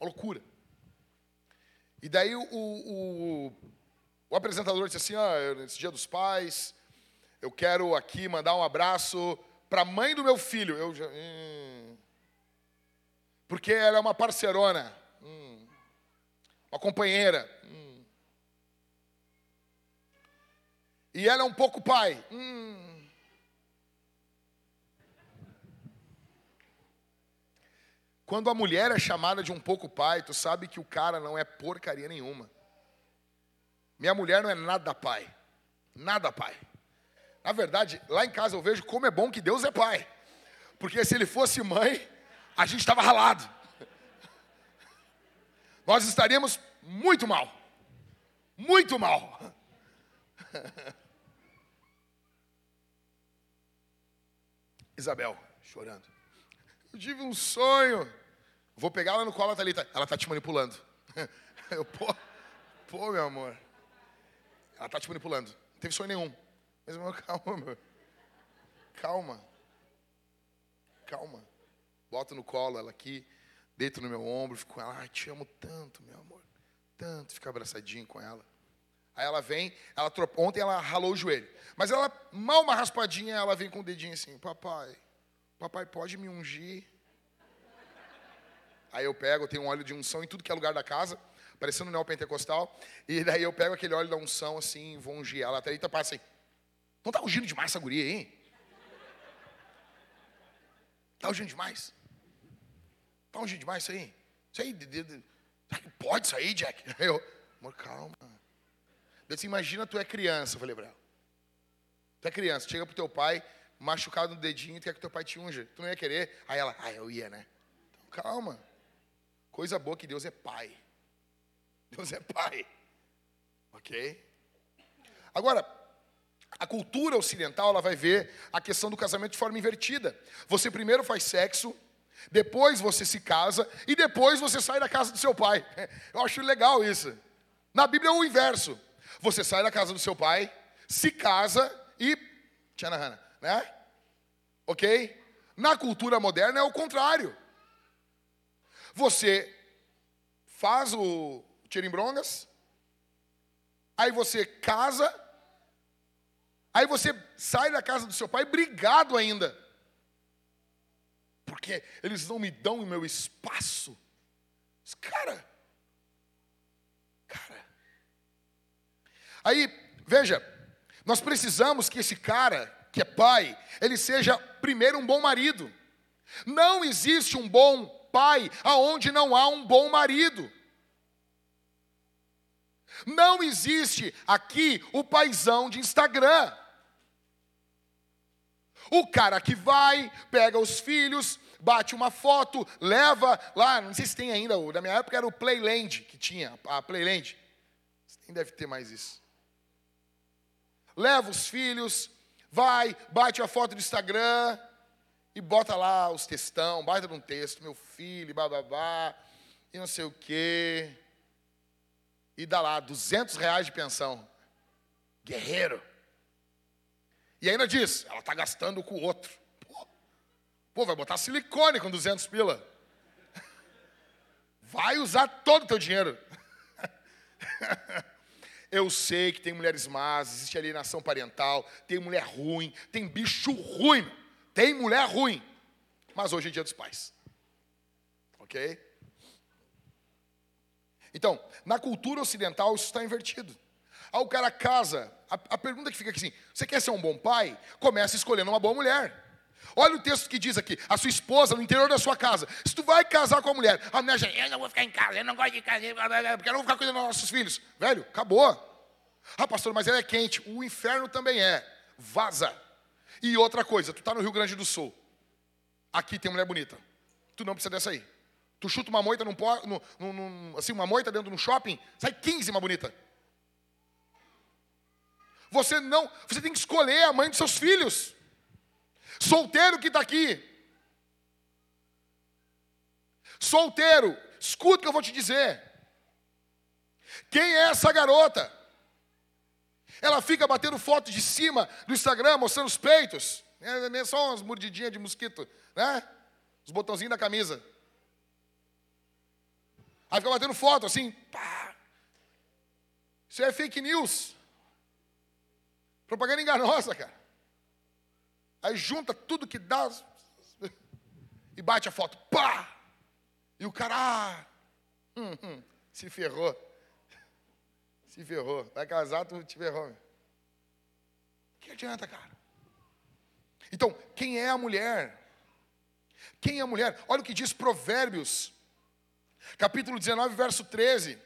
Speaker 1: Uma loucura. E daí o, o, o apresentador disse assim: ah, nesse dia dos pais, eu quero aqui mandar um abraço para a mãe do meu filho. Eu já. Hum, porque ela é uma parcerona. Hum, uma companheira. Hum, E ela é um pouco pai. Hum. Quando a mulher é chamada de um pouco pai, tu sabe que o cara não é porcaria nenhuma. Minha mulher não é nada pai. Nada pai. Na verdade, lá em casa eu vejo como é bom que Deus é pai. Porque se ele fosse mãe, a gente estava ralado. Nós estaríamos muito mal. Muito mal. Isabel, chorando. Eu tive um sonho. Vou pegar ela no colo, a Thalita. Ela está te manipulando. Eu, pô, pô, meu amor. Ela está te manipulando. Não teve sonho nenhum. Mas, meu, calma, meu. Calma. Calma. Boto no colo ela aqui, deito no meu ombro, fico com ela. Ai, te amo tanto, meu amor. Tanto. Fica abraçadinho com ela. Aí ela vem, ela ontem ela ralou o joelho. Mas ela, mal uma raspadinha, ela vem com o dedinho assim, papai, papai pode me ungir? Aí eu pego, tenho um óleo de unção em tudo que é lugar da casa, parecendo um neopentecostal, e daí eu pego aquele óleo da unção assim, vou ungir ela. Até aí tá passa assim, não tá ungindo demais essa guria aí? Tá ungindo demais? Tá ungindo demais isso aí? Isso aí, de, de, de, pode aí, Jack? Eu, amor, calma. Eu disse, imagina tu é criança, eu falei para ela. Tu é criança, chega pro teu pai, machucado no dedinho, e quer que teu pai te unja. Tu não ia querer? Aí ela, ah, eu ia, né? Então, calma. Coisa boa que Deus é pai. Deus é pai. Ok? Agora, a cultura ocidental, ela vai ver a questão do casamento de forma invertida. Você primeiro faz sexo, depois você se casa, e depois você sai da casa do seu pai. Eu acho legal isso. Na Bíblia é o inverso. Você sai da casa do seu pai, se casa e. Tchanahana, né? Ok? Na cultura moderna é o contrário. Você faz o tirimbrongas, aí você casa, aí você sai da casa do seu pai brigado ainda. Porque eles não me dão o meu espaço. Cara, cara, Aí, veja, nós precisamos que esse cara, que é pai, ele seja primeiro um bom marido. Não existe um bom pai aonde não há um bom marido. Não existe aqui o paizão de Instagram. O cara que vai, pega os filhos, bate uma foto, leva lá, não sei se tem ainda, na minha época era o Playland que tinha, a Playland. Nem deve ter mais isso leva os filhos, vai, bate a foto do Instagram e bota lá os textão, bate num texto, meu filho, bababá, e não sei o quê. E dá lá 200 reais de pensão. Guerreiro. E ainda diz, ela está gastando com o outro. Pô, pô, vai botar silicone com 200 pila. Vai usar todo o teu dinheiro. Eu sei que tem mulheres más, existe alienação parental, tem mulher ruim, tem bicho ruim, tem mulher ruim. Mas hoje é dia dos pais. Ok? Então, na cultura ocidental isso está invertido. Aí o cara casa, a, a pergunta que fica aqui assim: você quer ser um bom pai? Começa escolhendo uma boa mulher. Olha o texto que diz aqui: a sua esposa no interior da sua casa. Se tu vai casar com a mulher, a mulher já,
Speaker 2: Eu não vou ficar em casa, eu não gosto de casa.
Speaker 1: porque eu não vou ficar cuidando dos nossos filhos. Velho, acabou. Ah, pastor, mas ela é quente. O inferno também é. Vaza. E outra coisa, tu tá no Rio Grande do Sul. Aqui tem mulher bonita. Tu não precisa dessa aí. Tu chuta uma moita num, no, no, assim, uma moita dentro de um shopping, sai 15 uma bonita. Você não, você tem que escolher a mãe dos seus filhos. Solteiro que está aqui. Solteiro, escuta o que eu vou te dizer. Quem é essa garota? Ela fica batendo foto de cima do Instagram, mostrando os peitos. É, é só umas mordidinhas de mosquito, né? Os botãozinhos da camisa. Aí fica batendo foto assim, pá. Isso é fake news. Propaganda enganosa, cara. Aí junta tudo que dá e bate a foto. Pá! E o cara, ah, hum, hum, se ferrou. Se ferrou. Vai casar, tu te ferrou. Que adianta, cara? Então, quem é a mulher? Quem é a mulher? Olha o que diz Provérbios, capítulo 19, verso 13.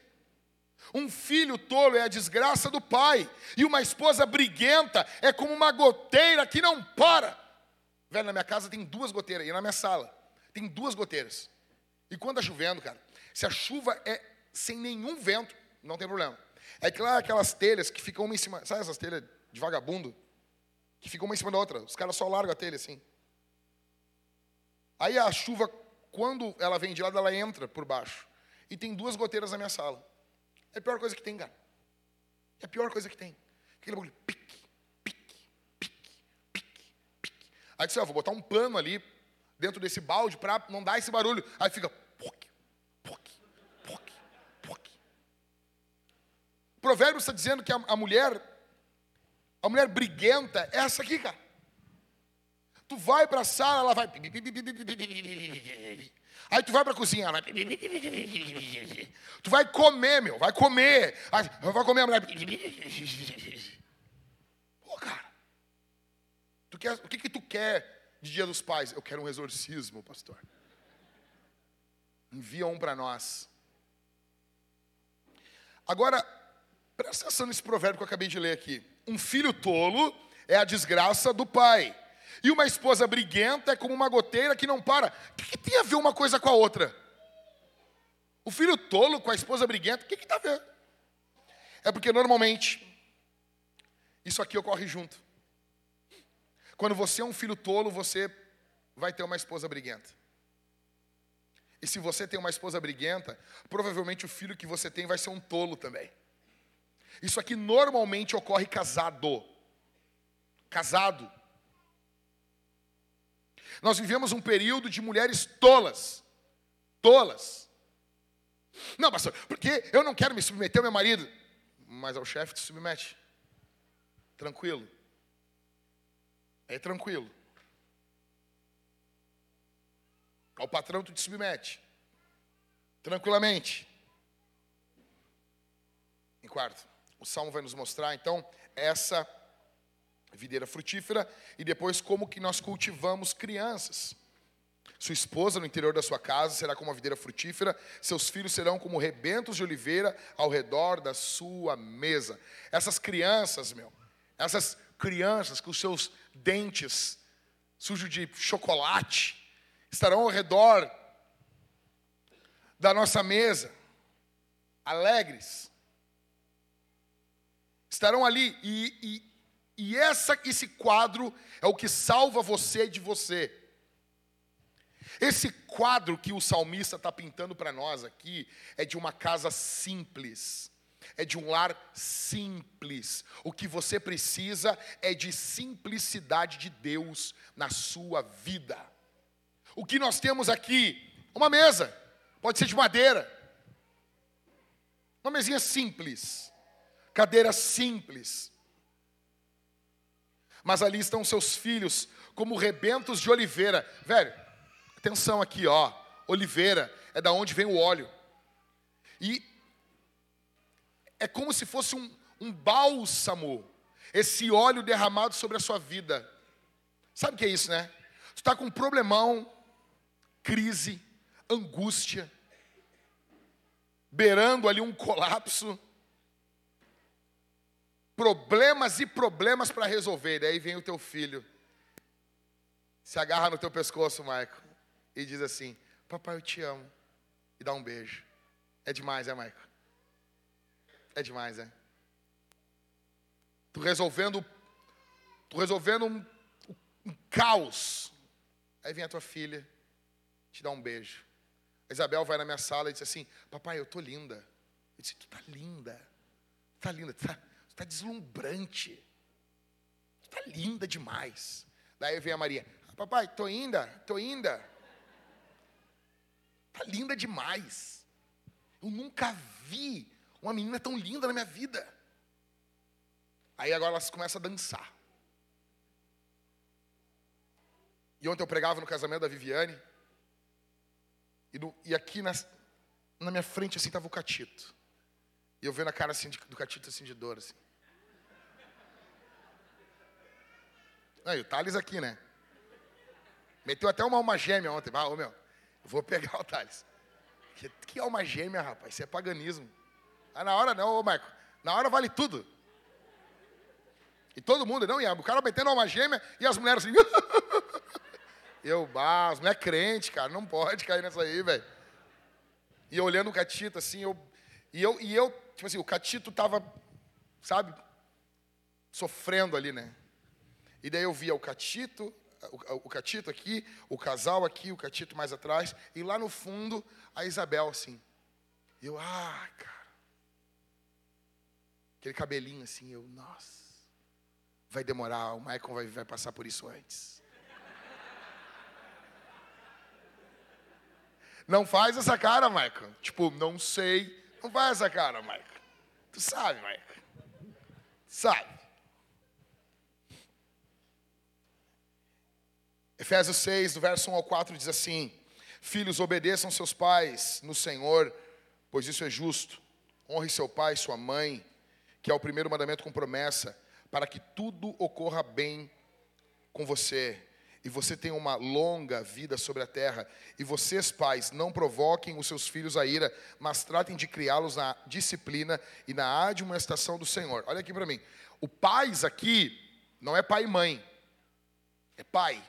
Speaker 1: Um filho tolo é a desgraça do pai, e uma esposa briguenta é como uma goteira que não para. Velho, na minha casa tem duas goteiras, e na minha sala tem duas goteiras. E quando está chovendo, cara, se a chuva é sem nenhum vento, não tem problema. É claro aquelas telhas que ficam uma em cima, sabe essas telhas de vagabundo? Que ficam uma em cima da outra, os caras só largam a telha assim. Aí a chuva, quando ela vem de lado, ela entra por baixo. E tem duas goteiras na minha sala. É a pior coisa que tem, cara. É a pior coisa que tem. Aquele bagulho, pique, pique, pique, pique, pique. Aí disse, ó, vou botar um pano ali dentro desse balde para não dar esse barulho. Aí fica, poque, poque, poque, poque. O provérbio está dizendo que a, a mulher, a mulher briguenta é essa aqui, cara. Tu vai para a sala, ela vai. Aí tu vai para a cozinha, ela... tu vai comer, meu, vai comer. Aí, vai comer a mulher. Pô, cara. Tu quer, o que, que tu quer de Dia dos Pais? Eu quero um exorcismo, pastor. Envia um para nós. Agora, presta atenção nesse provérbio que eu acabei de ler aqui. Um filho tolo é a desgraça do pai. E uma esposa briguenta é como uma goteira que não para. O que, que tem a ver uma coisa com a outra? O filho tolo com a esposa briguenta, o que está a ver? É porque normalmente isso aqui ocorre junto. Quando você é um filho tolo, você vai ter uma esposa briguenta. E se você tem uma esposa briguenta, provavelmente o filho que você tem vai ser um tolo também. Isso aqui normalmente ocorre casado. Casado. Nós vivemos um período de mulheres tolas. Tolas. Não, pastor, porque eu não quero me submeter ao meu marido. Mas ao chefe te submete. Tranquilo. É tranquilo. Ao patrão tu te submete. Tranquilamente. Em quarto, o Salmo vai nos mostrar, então, essa videira frutífera e depois como que nós cultivamos crianças. Sua esposa no interior da sua casa será como uma videira frutífera, seus filhos serão como rebentos de oliveira ao redor da sua mesa. Essas crianças, meu, essas crianças com seus dentes sujos de chocolate estarão ao redor da nossa mesa, alegres. Estarão ali e, e e essa, esse quadro é o que salva você de você. Esse quadro que o salmista está pintando para nós aqui é de uma casa simples, é de um lar simples. O que você precisa é de simplicidade de Deus na sua vida. O que nós temos aqui? Uma mesa, Pode ser de madeira. Uma mesinha simples. Cadeira simples. Mas ali estão seus filhos como rebentos de oliveira. Velho, atenção aqui, ó. Oliveira é da onde vem o óleo. E é como se fosse um, um bálsamo, esse óleo derramado sobre a sua vida. Sabe o que é isso, né? Tu está com um problemão, crise, angústia, beirando ali um colapso, problemas e problemas para resolver. Daí vem o teu filho, se agarra no teu pescoço, Maico, e diz assim: Papai, eu te amo. E dá um beijo. É demais, é, Maico? É demais, é? Tu resolvendo, tu resolvendo um, um caos. Aí vem a tua filha, te dá um beijo. A Isabel vai na minha sala e diz assim: Papai, eu tô linda. Eu disse: Tu tá linda. Tá linda. Tá, tu tá deslumbrante. Tu tá linda demais. Daí vem a Maria: Papai, tô linda, tô linda. Tá linda demais. Eu nunca vi uma menina tão linda na minha vida. Aí agora elas começam a dançar. E ontem eu pregava no casamento da Viviane. E, e aqui nas, na minha frente assim estava o catito. E eu vendo a cara assim de, do catito assim de dor assim. E o Thales aqui, né? Meteu até uma alma gêmea ontem. Ah, ô meu, eu vou pegar o Thales. Que, que alma gêmea, rapaz? Isso é paganismo. Ah, na hora não, ô Marco. Na hora vale tudo. E todo mundo, não, e o cara metendo alma gêmea e as mulheres assim. eu, ah, as mulheres crente, cara, não pode cair nessa aí, velho. E eu olhando o Catito assim, eu, e eu, e eu, tipo assim, o Catito tava, sabe, sofrendo ali, né? E daí eu via o Catito, o, o Catito aqui, o casal aqui, o Catito mais atrás, e lá no fundo, a Isabel, assim. E eu, ah, cara. Aquele cabelinho assim, eu, nossa vai demorar, o Michael vai, vai passar por isso antes. Não faz essa cara, Michael. Tipo, não sei. Não faz essa cara, Michael. Tu sabe, Michael. Sabe. Efésios 6, do verso 1 ao 4, diz assim: Filhos, obedeçam seus pais no Senhor, pois isso é justo. Honre seu pai e sua mãe, que é o primeiro mandamento com promessa para que tudo ocorra bem com você e você tenha uma longa vida sobre a terra. E vocês, pais, não provoquem os seus filhos a ira, mas tratem de criá-los na disciplina e na admoestação do Senhor. Olha aqui para mim. O pais aqui não é pai e mãe, é pai.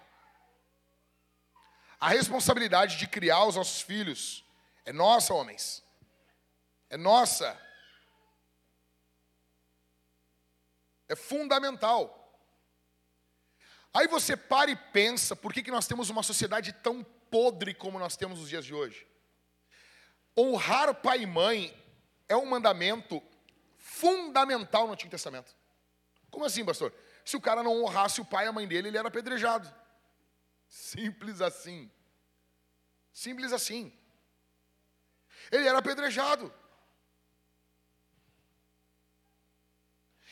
Speaker 1: A responsabilidade de criar os nossos filhos é nossa, homens. É nossa. É fundamental. Aí você para e pensa, por que, que nós temos uma sociedade tão podre como nós temos nos dias de hoje? Honrar pai e mãe é um mandamento fundamental no Antigo Testamento. Como assim, pastor? Se o cara não honrasse o pai e a mãe dele, ele era apedrejado. Simples assim. Simples assim. Ele era apedrejado.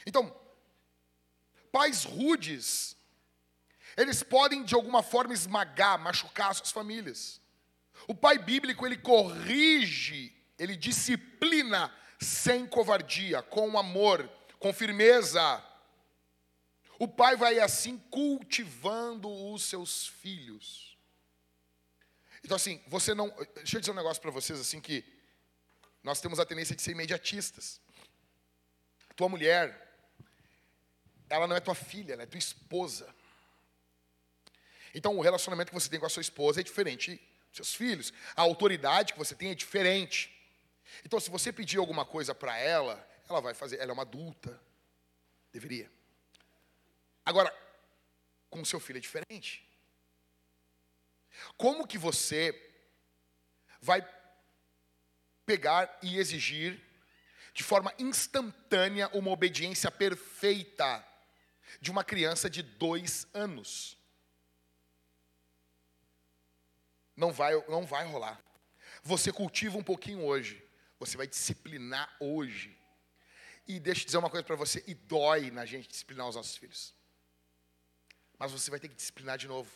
Speaker 1: Então, pais rudes, eles podem de alguma forma esmagar, machucar suas famílias. O pai bíblico, ele corrige, ele disciplina sem covardia, com amor, com firmeza. O pai vai assim cultivando os seus filhos. Então assim, você não, deixa eu dizer um negócio para vocês assim que nós temos a tendência de ser imediatistas. Tua mulher, ela não é tua filha, ela é tua esposa. Então, o relacionamento que você tem com a sua esposa é diferente dos seus filhos. A autoridade que você tem é diferente. Então, se você pedir alguma coisa para ela, ela vai fazer. Ela é uma adulta. Deveria. Agora, com seu filho é diferente. Como que você vai pegar e exigir de forma instantânea uma obediência perfeita de uma criança de dois anos. Não vai, não vai rolar. você cultiva um pouquinho hoje, você vai disciplinar hoje. E deixa eu dizer uma coisa para você, e dói na gente disciplinar os nossos filhos. Mas você vai ter que disciplinar de novo.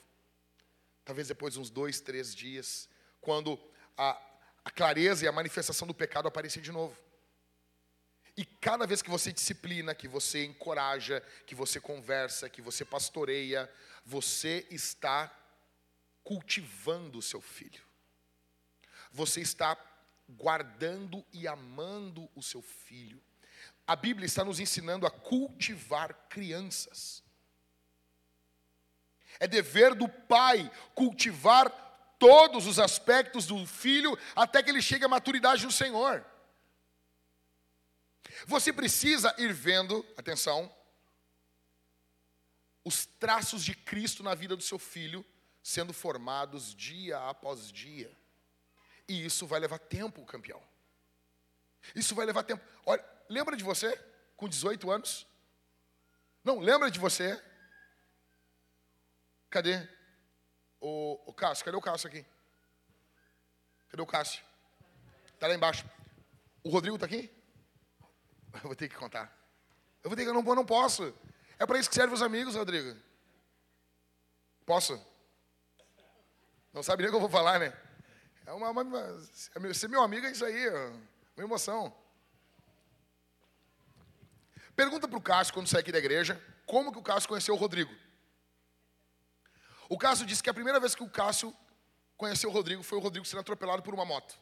Speaker 1: Talvez depois de uns dois, três dias, quando a, a clareza e a manifestação do pecado aparecer de novo. E cada vez que você disciplina, que você encoraja, que você conversa, que você pastoreia, você está cultivando o seu filho. Você está guardando e amando o seu filho. A Bíblia está nos ensinando a cultivar crianças. É dever do pai cultivar todos os aspectos do filho até que ele chegue à maturidade no Senhor. Você precisa ir vendo, atenção, os traços de Cristo na vida do seu filho sendo formados dia após dia. E isso vai levar tempo, campeão. Isso vai levar tempo. Olha, lembra de você com 18 anos? Não, lembra de você? Cadê? O, o Cássio, cadê o Cássio aqui? Cadê o Cássio? Está lá embaixo. O Rodrigo está aqui? Eu vou ter que contar. Eu vou ter que, eu não, eu não posso. É para isso que servem os amigos, Rodrigo. Posso? Não sabe nem o que eu vou falar, né? É uma, uma ser meu amigo é isso aí, uma emoção. Pergunta para o Cássio, quando sair aqui da igreja, como que o Cássio conheceu o Rodrigo? O Cássio disse que a primeira vez que o Cássio conheceu o Rodrigo foi o Rodrigo sendo atropelado por uma moto.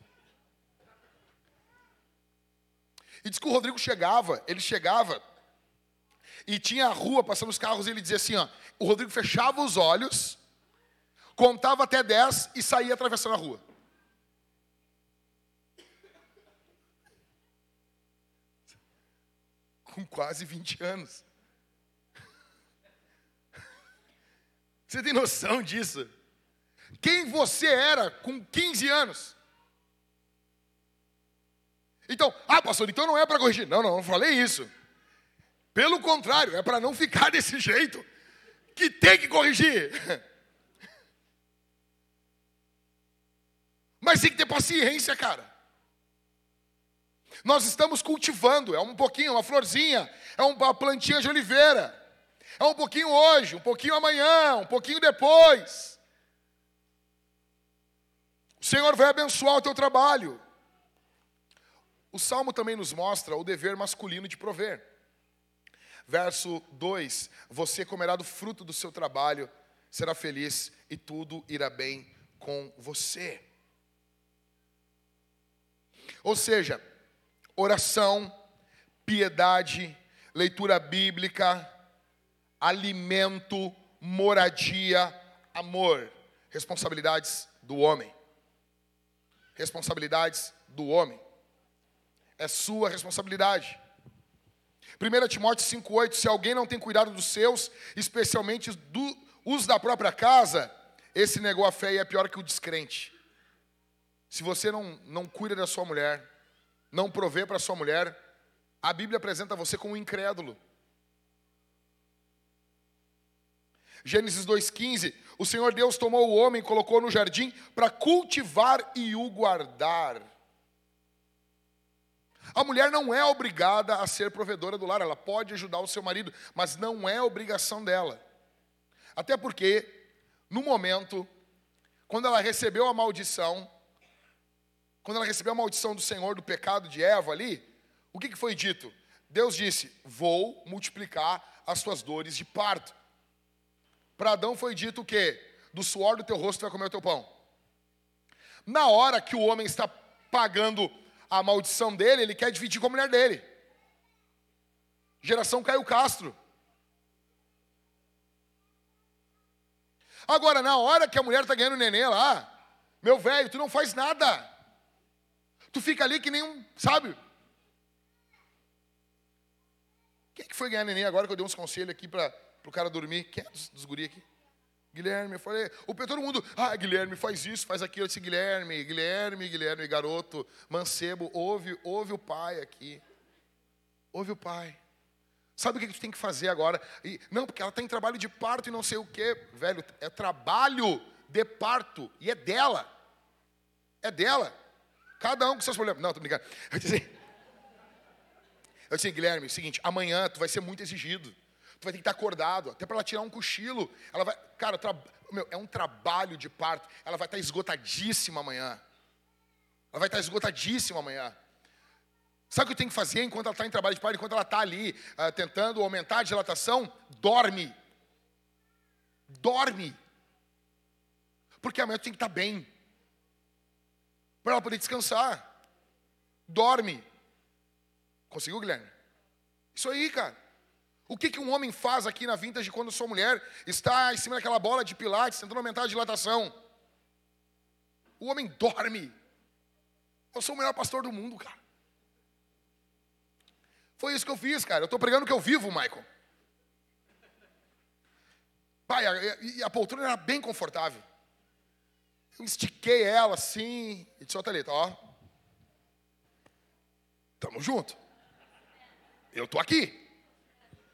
Speaker 1: E diz que o Rodrigo chegava, ele chegava e tinha a rua passando os carros e ele dizia assim, ó, o Rodrigo fechava os olhos, contava até 10 e saía atravessando a rua. Com quase 20 anos. Você tem noção disso? Quem você era com 15 anos? Então, ah, pastor, então não é para corrigir. Não, não, não falei isso. Pelo contrário, é para não ficar desse jeito que tem que corrigir. Mas tem que ter paciência, cara. Nós estamos cultivando, é um pouquinho, uma florzinha, é uma plantinha de oliveira. É um pouquinho hoje, um pouquinho amanhã, um pouquinho depois. O Senhor vai abençoar o teu trabalho. O salmo também nos mostra o dever masculino de prover. Verso 2: Você comerá do fruto do seu trabalho, será feliz e tudo irá bem com você. Ou seja, oração, piedade, leitura bíblica, alimento, moradia, amor, responsabilidades do homem. Responsabilidades do homem é sua responsabilidade. 1 Timóteo 5,8: Se alguém não tem cuidado dos seus, especialmente do, os da própria casa, esse negou a fé e é pior que o descrente. Se você não, não cuida da sua mulher, não provê para sua mulher, a Bíblia apresenta você como um incrédulo. Gênesis 2,15: O Senhor Deus tomou o homem e colocou no jardim para cultivar e o guardar. A mulher não é obrigada a ser provedora do lar, ela pode ajudar o seu marido, mas não é obrigação dela. Até porque, no momento, quando ela recebeu a maldição, quando ela recebeu a maldição do Senhor do pecado de Eva ali, o que, que foi dito? Deus disse: Vou multiplicar as suas dores de parto. Para Adão foi dito o quê? Do suor do teu rosto vai comer o teu pão. Na hora que o homem está pagando a maldição dele, ele quer dividir com a mulher dele. Geração Caio Castro. Agora, na hora que a mulher está ganhando neném lá, meu velho, tu não faz nada. Tu fica ali que nem um, sabe? Quem é que foi ganhar neném agora que eu dei uns conselhos aqui para o cara dormir? Quem é dos, dos guri aqui? Guilherme, eu falei, o todo mundo, ah, Guilherme, faz isso, faz aquilo. Eu disse, Guilherme, Guilherme, Guilherme, garoto, mancebo, ouve, ouve o pai aqui. Ouve o pai. Sabe o que tu tem que fazer agora? E, não, porque ela está em trabalho de parto e não sei o quê. Velho, é trabalho de parto e é dela. É dela. Cada um com seus problemas. Não, tô brincando. Eu disse, assim, eu disse, Guilherme, é o seguinte, amanhã tu vai ser muito exigido. Vai ter que estar acordado, até para ela tirar um cochilo. Ela vai, cara, tra, meu, é um trabalho de parto. Ela vai estar esgotadíssima amanhã. Ela vai estar esgotadíssima amanhã. Sabe o que eu tenho que fazer enquanto ela está em trabalho de parto, enquanto ela está ali uh, tentando aumentar a dilatação? Dorme. Dorme. Porque amanhã tu tem que estar bem. Para ela poder descansar. Dorme. Conseguiu, Guilherme? Isso aí, cara. O que, que um homem faz aqui na vintage quando sua mulher está em cima daquela bola de pilates tentando aumentar a dilatação? O homem dorme. Eu sou o melhor pastor do mundo, cara. Foi isso que eu fiz, cara. Eu estou pregando que eu vivo, Michael. Pai, e a, a poltrona era bem confortável. Eu estiquei ela assim e disse, ó, Thalita, ó. Tamo junto. Eu tô aqui.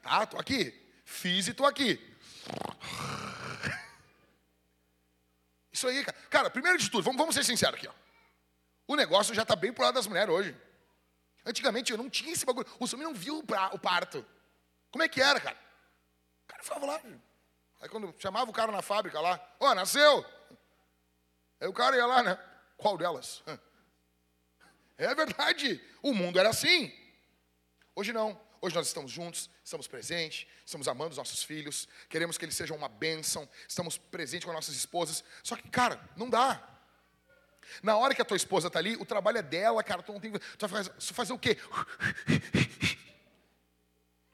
Speaker 1: Tá, tô aqui. Fiz e tô aqui. Isso aí, cara. Cara, primeiro de tudo, vamos, vamos ser sinceros aqui, ó. O negócio já está bem pro lado das mulheres hoje. Antigamente eu não tinha esse bagulho. O homem não viu o parto. Como é que era, cara? O cara falava lá. Aí quando chamava o cara na fábrica lá, ó, oh, nasceu. Aí o cara ia lá, né? Qual delas? É verdade. O mundo era assim. Hoje não. Hoje nós estamos juntos, estamos presentes, estamos amando os nossos filhos, queremos que eles sejam uma bênção, estamos presentes com as nossas esposas. Só que, cara, não dá. Na hora que a tua esposa está ali, o trabalho é dela, cara. Tu não tem. Tu vai fazer, fazer o quê?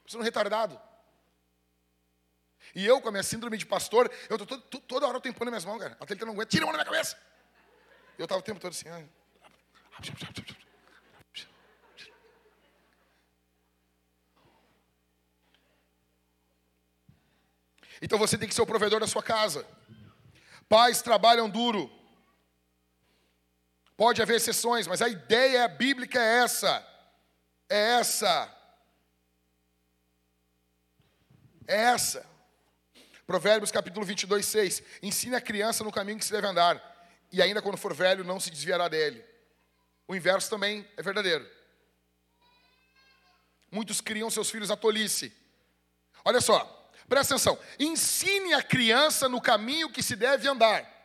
Speaker 1: Você não é retardado. E eu, com a minha síndrome de pastor, eu tô todo, toda hora eu pôr nas minhas mãos, cara. Até ele não aguenta, tira a mão da minha cabeça. Eu estava o tempo todo assim. Ai. Então você tem que ser o provedor da sua casa. Pais trabalham duro, Pode haver exceções, mas a ideia bíblica é essa. É essa. É essa. Provérbios capítulo 22, 6. Ensine a criança no caminho que se deve andar, e ainda quando for velho não se desviará dele. O inverso também é verdadeiro. Muitos criam seus filhos à tolice. Olha só, presta atenção. Ensine a criança no caminho que se deve andar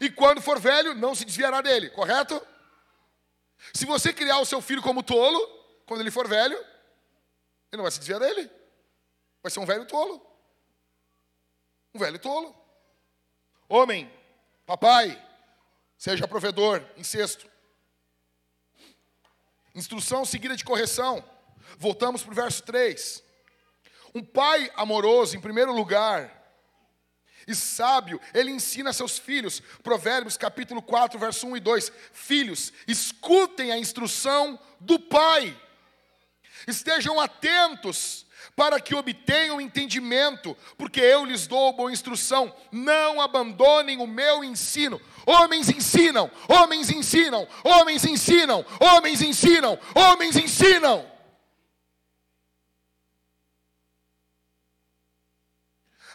Speaker 1: e quando for velho, não se desviará dele, correto? Se você criar o seu filho como tolo, quando ele for velho, ele não vai se desviar dele. Vai ser um velho tolo. Um velho tolo. Homem, papai, seja provedor, incesto. Instrução seguida de correção. Voltamos para o verso 3. Um pai amoroso, em primeiro lugar, e sábio, ele ensina a seus filhos. Provérbios capítulo 4, verso 1 e 2. Filhos, escutem a instrução do pai. Estejam atentos para que obtenham entendimento, porque eu lhes dou boa instrução. Não abandonem o meu ensino. Homens ensinam, homens ensinam, homens ensinam, homens ensinam, homens ensinam.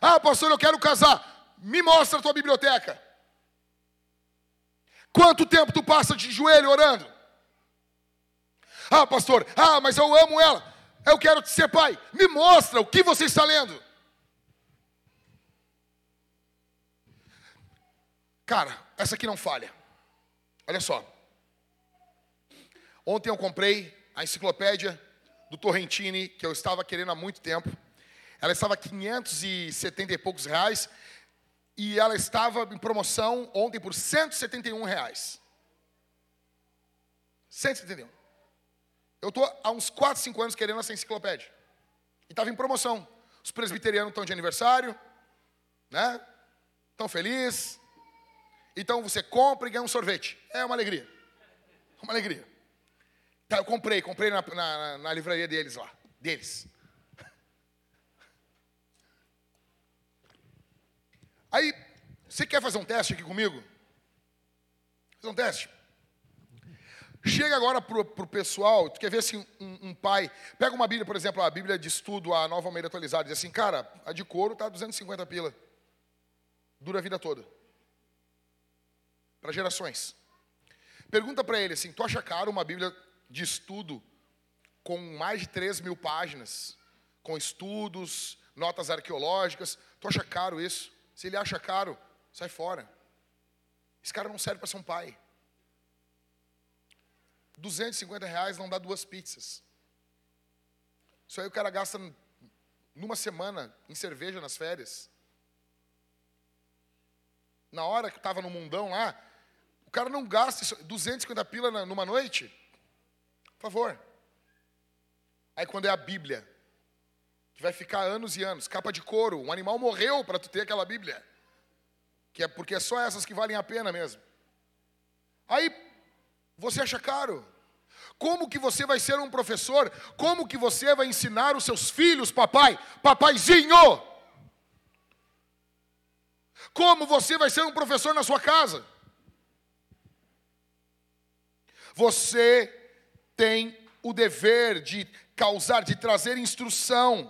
Speaker 1: Ah, pastor, eu quero casar. Me mostra a tua biblioteca. Quanto tempo tu passa de joelho orando? Ah, pastor, ah, mas eu amo ela. Eu quero ser pai. Me mostra o que você está lendo. Cara, essa aqui não falha. Olha só. Ontem eu comprei a enciclopédia do Torrentini, que eu estava querendo há muito tempo. Ela estava a 570 e poucos reais e ela estava em promoção ontem por 171 reais. 171. Eu estou há uns 4, 5 anos querendo essa enciclopédia. E estava em promoção. Os presbiterianos estão de aniversário, né? Estão felizes. Então você compra e ganha um sorvete. É uma alegria. Uma alegria. Tá, eu comprei, comprei na, na, na livraria deles lá. Deles. Aí, você quer fazer um teste aqui comigo? Fazer um teste? Chega agora para o pessoal, tu quer ver assim, um, um, pai, pega uma Bíblia, por exemplo, a Bíblia de estudo, a nova Almeida atualizada, diz assim, cara, a de couro está 250 pila. Dura a vida toda. Para gerações. Pergunta para ele assim: tu acha caro uma Bíblia de estudo com mais de 3 mil páginas, com estudos, notas arqueológicas? Tu acha caro isso? Se ele acha caro, sai fora. Esse cara não serve para ser um pai. 250 reais não dá duas pizzas. Isso aí o cara gasta numa semana em cerveja nas férias. Na hora que estava no mundão lá, o cara não gasta isso, 250 pila numa noite. Por favor. Aí quando é a Bíblia, que vai ficar anos e anos, capa de couro, um animal morreu para tu ter aquela Bíblia. Que é porque é só essas que valem a pena mesmo. Aí você acha caro. Como que você vai ser um professor? Como que você vai ensinar os seus filhos, papai? Papaizinho! Como você vai ser um professor na sua casa? Você tem o dever de causar, de trazer instrução,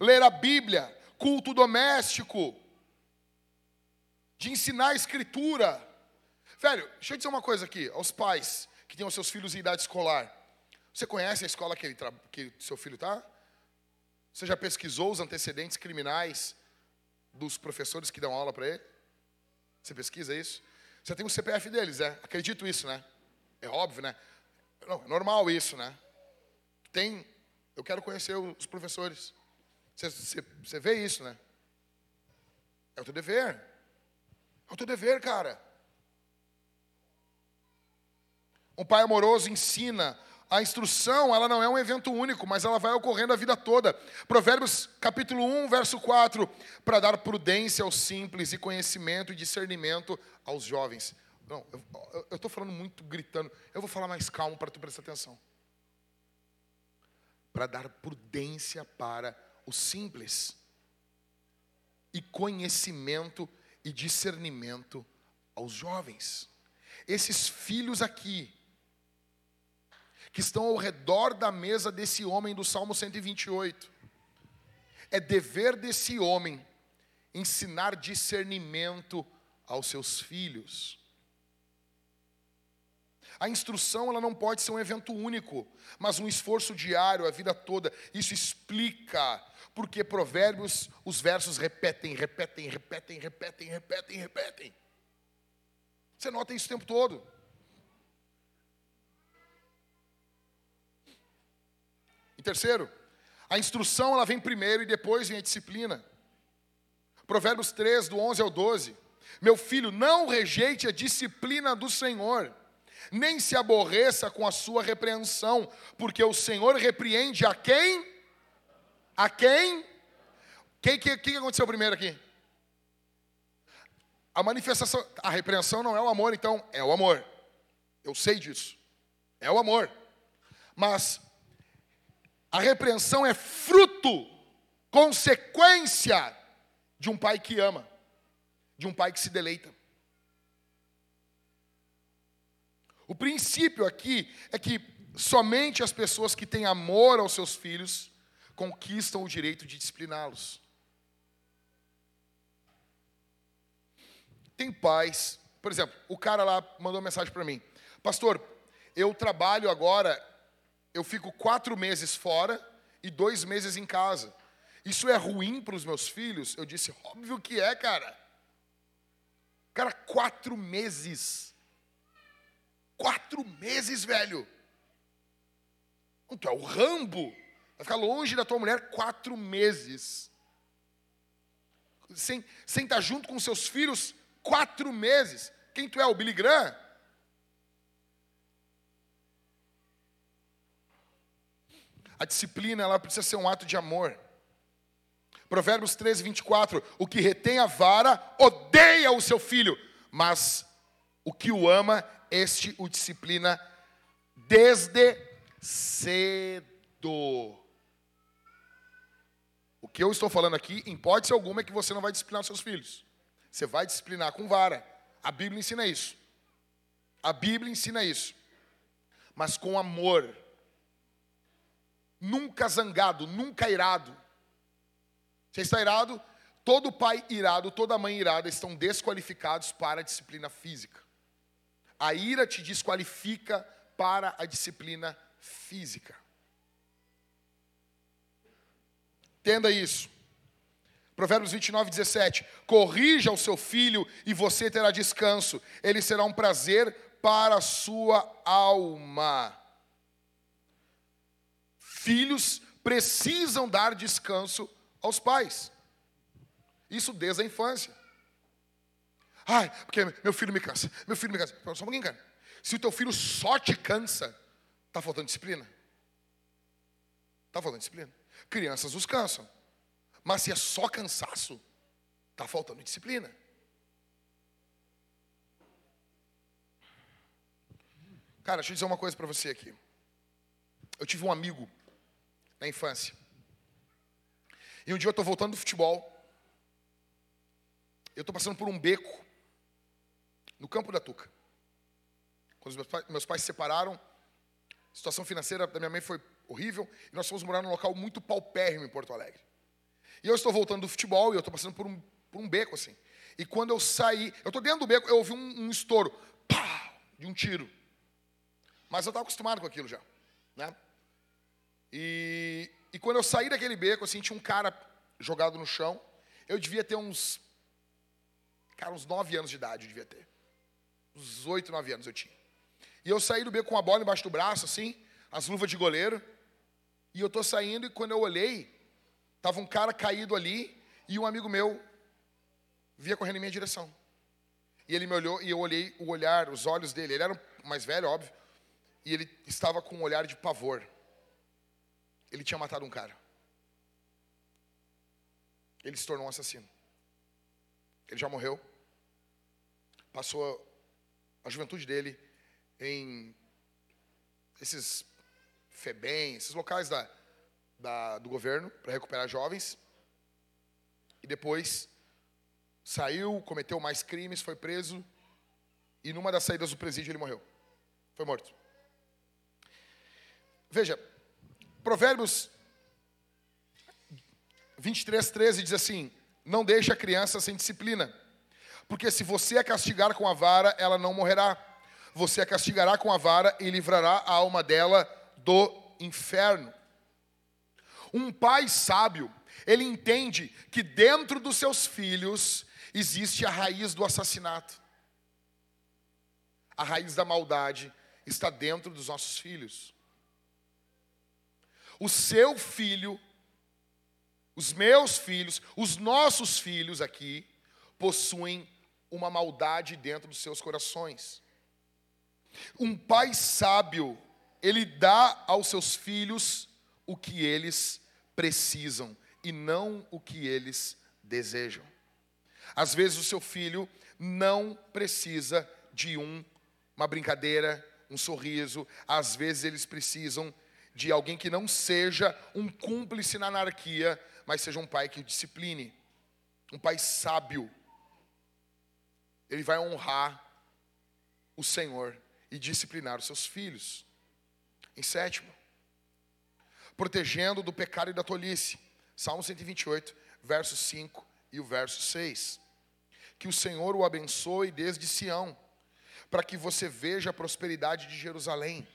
Speaker 1: ler a Bíblia, culto doméstico, de ensinar a escritura. Velho, deixa eu dizer uma coisa aqui aos pais que têm os seus filhos em idade escolar. Você conhece a escola que, ele que seu filho está? Você já pesquisou os antecedentes criminais dos professores que dão aula para ele? Você pesquisa isso? Você tem o CPF deles, é? Acredito isso, né? É óbvio, né? Não, é normal isso, né? Tem. Eu quero conhecer os professores. Você, você, você vê isso, né? É o teu dever. É o teu dever, cara. Um pai amoroso ensina. A instrução, ela não é um evento único, mas ela vai ocorrendo a vida toda. Provérbios capítulo 1, verso 4, para dar prudência aos simples e conhecimento e discernimento aos jovens. Não, eu estou falando muito gritando. Eu vou falar mais calmo para tu prestar atenção. Para dar prudência para os simples e conhecimento e discernimento aos jovens. Esses filhos aqui, que estão ao redor da mesa desse homem do Salmo 128. É dever desse homem ensinar discernimento aos seus filhos. A instrução ela não pode ser um evento único, mas um esforço diário, a vida toda. Isso explica porque Provérbios, os versos repetem, repetem, repetem, repetem, repetem, repetem. Você nota isso o tempo todo. terceiro, a instrução ela vem primeiro e depois vem a disciplina. Provérbios 3, do 11 ao 12. Meu filho, não rejeite a disciplina do Senhor, nem se aborreça com a sua repreensão, porque o Senhor repreende a quem? A quem? O que, que, que aconteceu primeiro aqui? A manifestação, a repreensão não é o amor, então é o amor. Eu sei disso. É o amor. Mas a repreensão é fruto, consequência de um pai que ama, de um pai que se deleita. O princípio aqui é que somente as pessoas que têm amor aos seus filhos conquistam o direito de discipliná-los. Tem pais, por exemplo, o cara lá mandou mensagem para mim: Pastor, eu trabalho agora eu fico quatro meses fora e dois meses em casa. Isso é ruim para os meus filhos? Eu disse, óbvio que é, cara. Cara, quatro meses. Quatro meses, velho. Tu é o Rambo. Vai ficar longe da tua mulher quatro meses. Sem, sem estar junto com seus filhos quatro meses. Quem tu é, o Billy Graham? A disciplina ela precisa ser um ato de amor. Provérbios 13, 24. O que retém a vara odeia o seu filho, mas o que o ama, este o disciplina desde cedo. O que eu estou falando aqui, em hipótese alguma, é que você não vai disciplinar seus filhos. Você vai disciplinar com vara. A Bíblia ensina isso. A Bíblia ensina isso. Mas com amor nunca zangado, nunca irado. Você está irado? Todo pai irado, toda mãe irada estão desqualificados para a disciplina física. A ira te desqualifica para a disciplina física. Entenda isso. Provérbios 29, 17. Corrija o seu filho e você terá descanso. Ele será um prazer para a sua alma. Filhos precisam dar descanso aos pais. Isso desde a infância. Ai, porque meu filho me cansa. Meu filho me cansa. Só um pouquinho, cara. Se o teu filho só te cansa, está faltando disciplina. Está faltando disciplina. Crianças os cansam. Mas se é só cansaço, está faltando disciplina. Cara, deixa eu dizer uma coisa para você aqui. Eu tive um amigo na infância. E um dia eu estou voltando do futebol. Eu estou passando por um beco no campo da Tuca. Quando meus pais, meus pais se separaram, a situação financeira da minha mãe foi horrível e nós fomos morar num local muito paupérrimo em Porto Alegre. E eu estou voltando do futebol e eu estou passando por um, por um beco assim. E quando eu saí, eu estou dentro do beco, eu ouvi um, um estouro, pá, de um tiro. Mas eu estava acostumado com aquilo já, né? E, e quando eu saí daquele beco, assim, tinha um cara jogado no chão. Eu devia ter uns, cara, uns nove anos de idade, eu devia ter. Uns oito, nove anos eu tinha. E eu saí do beco com a bola embaixo do braço, assim, as luvas de goleiro. E eu tô saindo e quando eu olhei, tava um cara caído ali e um amigo meu via correndo em minha direção. E ele me olhou e eu olhei o olhar, os olhos dele. Ele era mais velho, óbvio. E ele estava com um olhar de pavor. Ele tinha matado um cara. Ele se tornou um assassino. Ele já morreu. Passou a juventude dele em esses FEBEM, esses locais da, da, do governo para recuperar jovens. E depois saiu, cometeu mais crimes, foi preso. E numa das saídas do presídio ele morreu. Foi morto. Veja, Provérbios 23, 13 diz assim: Não deixe a criança sem disciplina, porque se você a castigar com a vara, ela não morrerá. Você a castigará com a vara e livrará a alma dela do inferno. Um pai sábio, ele entende que dentro dos seus filhos existe a raiz do assassinato. A raiz da maldade está dentro dos nossos filhos. O seu filho, os meus filhos, os nossos filhos aqui, possuem uma maldade dentro dos seus corações. Um pai sábio, ele dá aos seus filhos o que eles precisam e não o que eles desejam. Às vezes o seu filho não precisa de um, uma brincadeira, um sorriso, às vezes eles precisam de alguém que não seja um cúmplice na anarquia, mas seja um pai que o discipline, um pai sábio. Ele vai honrar o Senhor e disciplinar os seus filhos. Em sétimo, protegendo do pecado e da tolice. Salmo 128, verso 5 e o verso 6. Que o Senhor o abençoe desde Sião, para que você veja a prosperidade de Jerusalém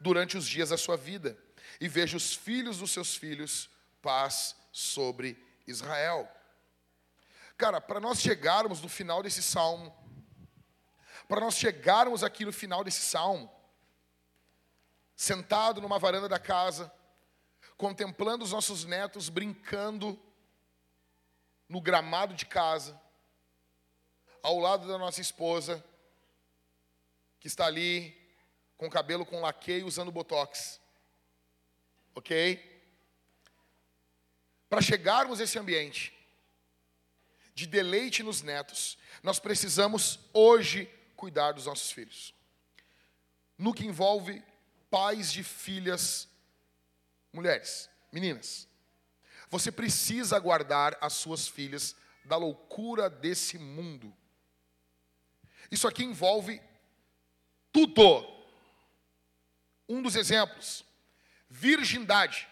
Speaker 1: durante os dias da sua vida, e veja os filhos dos seus filhos, paz sobre Israel. Cara, para nós chegarmos no final desse salmo, para nós chegarmos aqui no final desse salmo, sentado numa varanda da casa, contemplando os nossos netos brincando no gramado de casa, ao lado da nossa esposa, que está ali com cabelo com laqueio usando botox. Ok? Para chegarmos a esse ambiente de deleite nos netos, nós precisamos hoje cuidar dos nossos filhos. No que envolve pais de filhas mulheres, meninas. Você precisa guardar as suas filhas da loucura desse mundo. Isso aqui envolve tudo. Um dos exemplos, virgindade.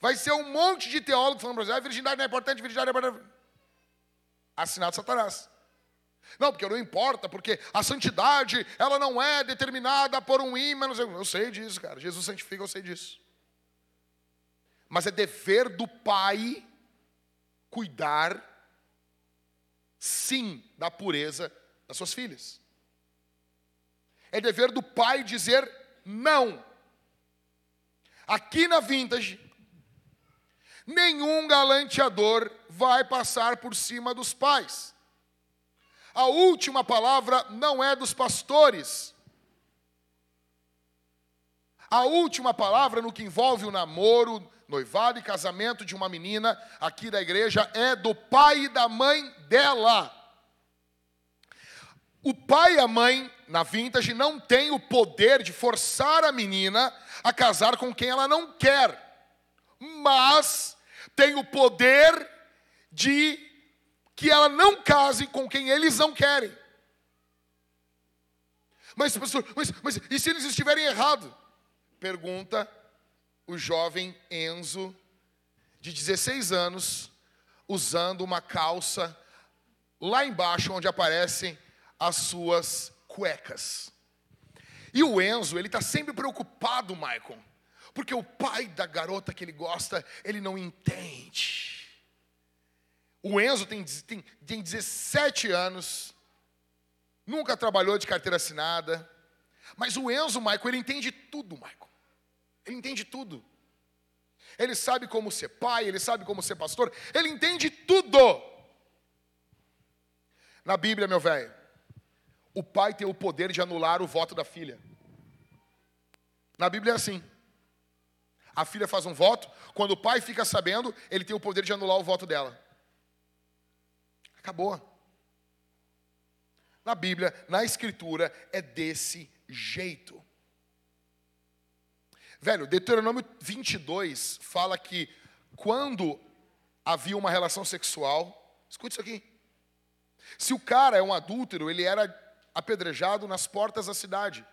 Speaker 1: Vai ser um monte de teólogo falando para você, ah, virgindade não é importante, virgindade é importante. Assinado Satanás. Não, porque não importa, porque a santidade, ela não é determinada por um ímã. Eu sei disso, cara. Jesus santifica, eu sei disso. Mas é dever do pai cuidar, sim, da pureza das suas filhas. É dever do pai dizer não. Aqui na Vintage, nenhum galanteador vai passar por cima dos pais. A última palavra não é dos pastores. A última palavra no que envolve o namoro, noivado e casamento de uma menina aqui da igreja é do pai e da mãe dela. O pai e a mãe na vintage não tem o poder de forçar a menina a casar com quem ela não quer, mas tem o poder de que ela não case com quem eles não querem. Mas, pastor, mas, mas e se eles estiverem errados? Pergunta o jovem Enzo, de 16 anos, usando uma calça lá embaixo onde aparecem as suas cuecas. E o Enzo, ele está sempre preocupado, Michael, porque o pai da garota que ele gosta, ele não entende. O Enzo tem, tem, tem 17 anos, nunca trabalhou de carteira assinada, mas o Enzo, Michael, ele entende tudo, Michael. Ele entende tudo. Ele sabe como ser pai, ele sabe como ser pastor, ele entende tudo. Na Bíblia, meu velho, o pai tem o poder de anular o voto da filha. Na Bíblia é assim. A filha faz um voto, quando o pai fica sabendo, ele tem o poder de anular o voto dela. Acabou. Na Bíblia, na Escritura, é desse jeito. Velho, Deuteronômio 22 fala que quando havia uma relação sexual, escute isso aqui. Se o cara é um adúltero, ele era apedrejado nas portas da cidade.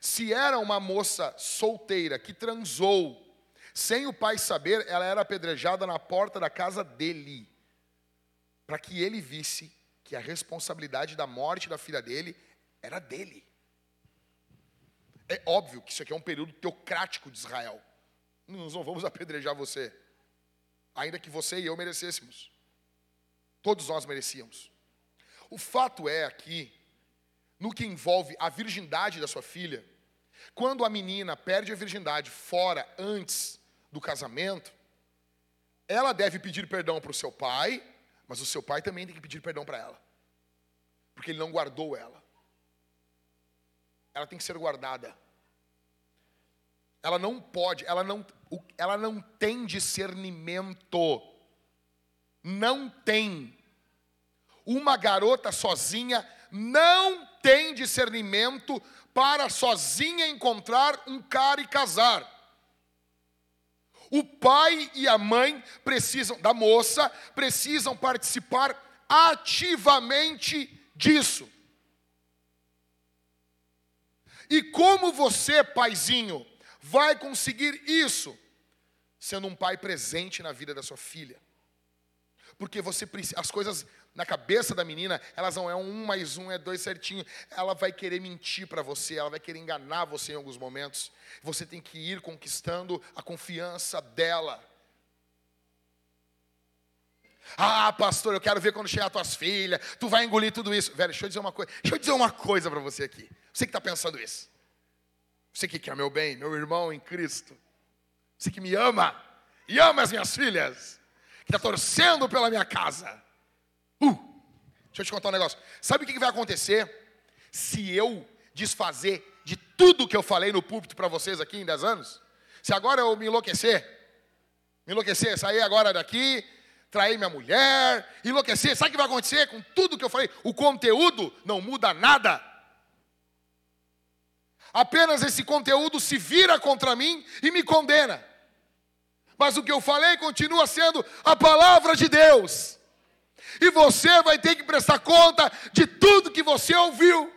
Speaker 1: Se era uma moça solteira que transou, sem o pai saber, ela era apedrejada na porta da casa dele para que ele visse que a responsabilidade da morte da filha dele era dele. É óbvio que isso aqui é um período teocrático de Israel. Nós não vamos apedrejar você, ainda que você e eu merecêssemos. Todos nós merecíamos. O fato é aqui, no que envolve a virgindade da sua filha, quando a menina perde a virgindade fora antes do casamento, ela deve pedir perdão para o seu pai mas o seu pai também tem que pedir perdão para ela. Porque ele não guardou ela. Ela tem que ser guardada. Ela não pode, ela não, ela não tem discernimento. Não tem. Uma garota sozinha não tem discernimento para sozinha encontrar um cara e casar. O pai e a mãe precisam, da moça, precisam participar ativamente disso. E como você, paizinho, vai conseguir isso? Sendo um pai presente na vida da sua filha. Porque você as coisas na cabeça da menina, elas não é um mais um, é dois certinho. Ela vai querer mentir para você, ela vai querer enganar você em alguns momentos. Você tem que ir conquistando a confiança dela. Ah, pastor, eu quero ver quando chegar tuas filhas, tu vai engolir tudo isso. Velho, deixa eu dizer uma coisa, deixa eu dizer uma coisa para você aqui. Você que está pensando isso. Você que quer meu bem, meu irmão em Cristo. Você que me ama e ama as minhas filhas, que está torcendo pela minha casa. Deixa eu te contar um negócio. Sabe o que vai acontecer se eu desfazer de tudo que eu falei no púlpito para vocês aqui em 10 anos? Se agora eu me enlouquecer, me enlouquecer, sair agora daqui, trair minha mulher, enlouquecer, sabe o que vai acontecer com tudo que eu falei? O conteúdo não muda nada. Apenas esse conteúdo se vira contra mim e me condena. Mas o que eu falei continua sendo a palavra de Deus. E você vai ter que prestar conta de tudo que você ouviu.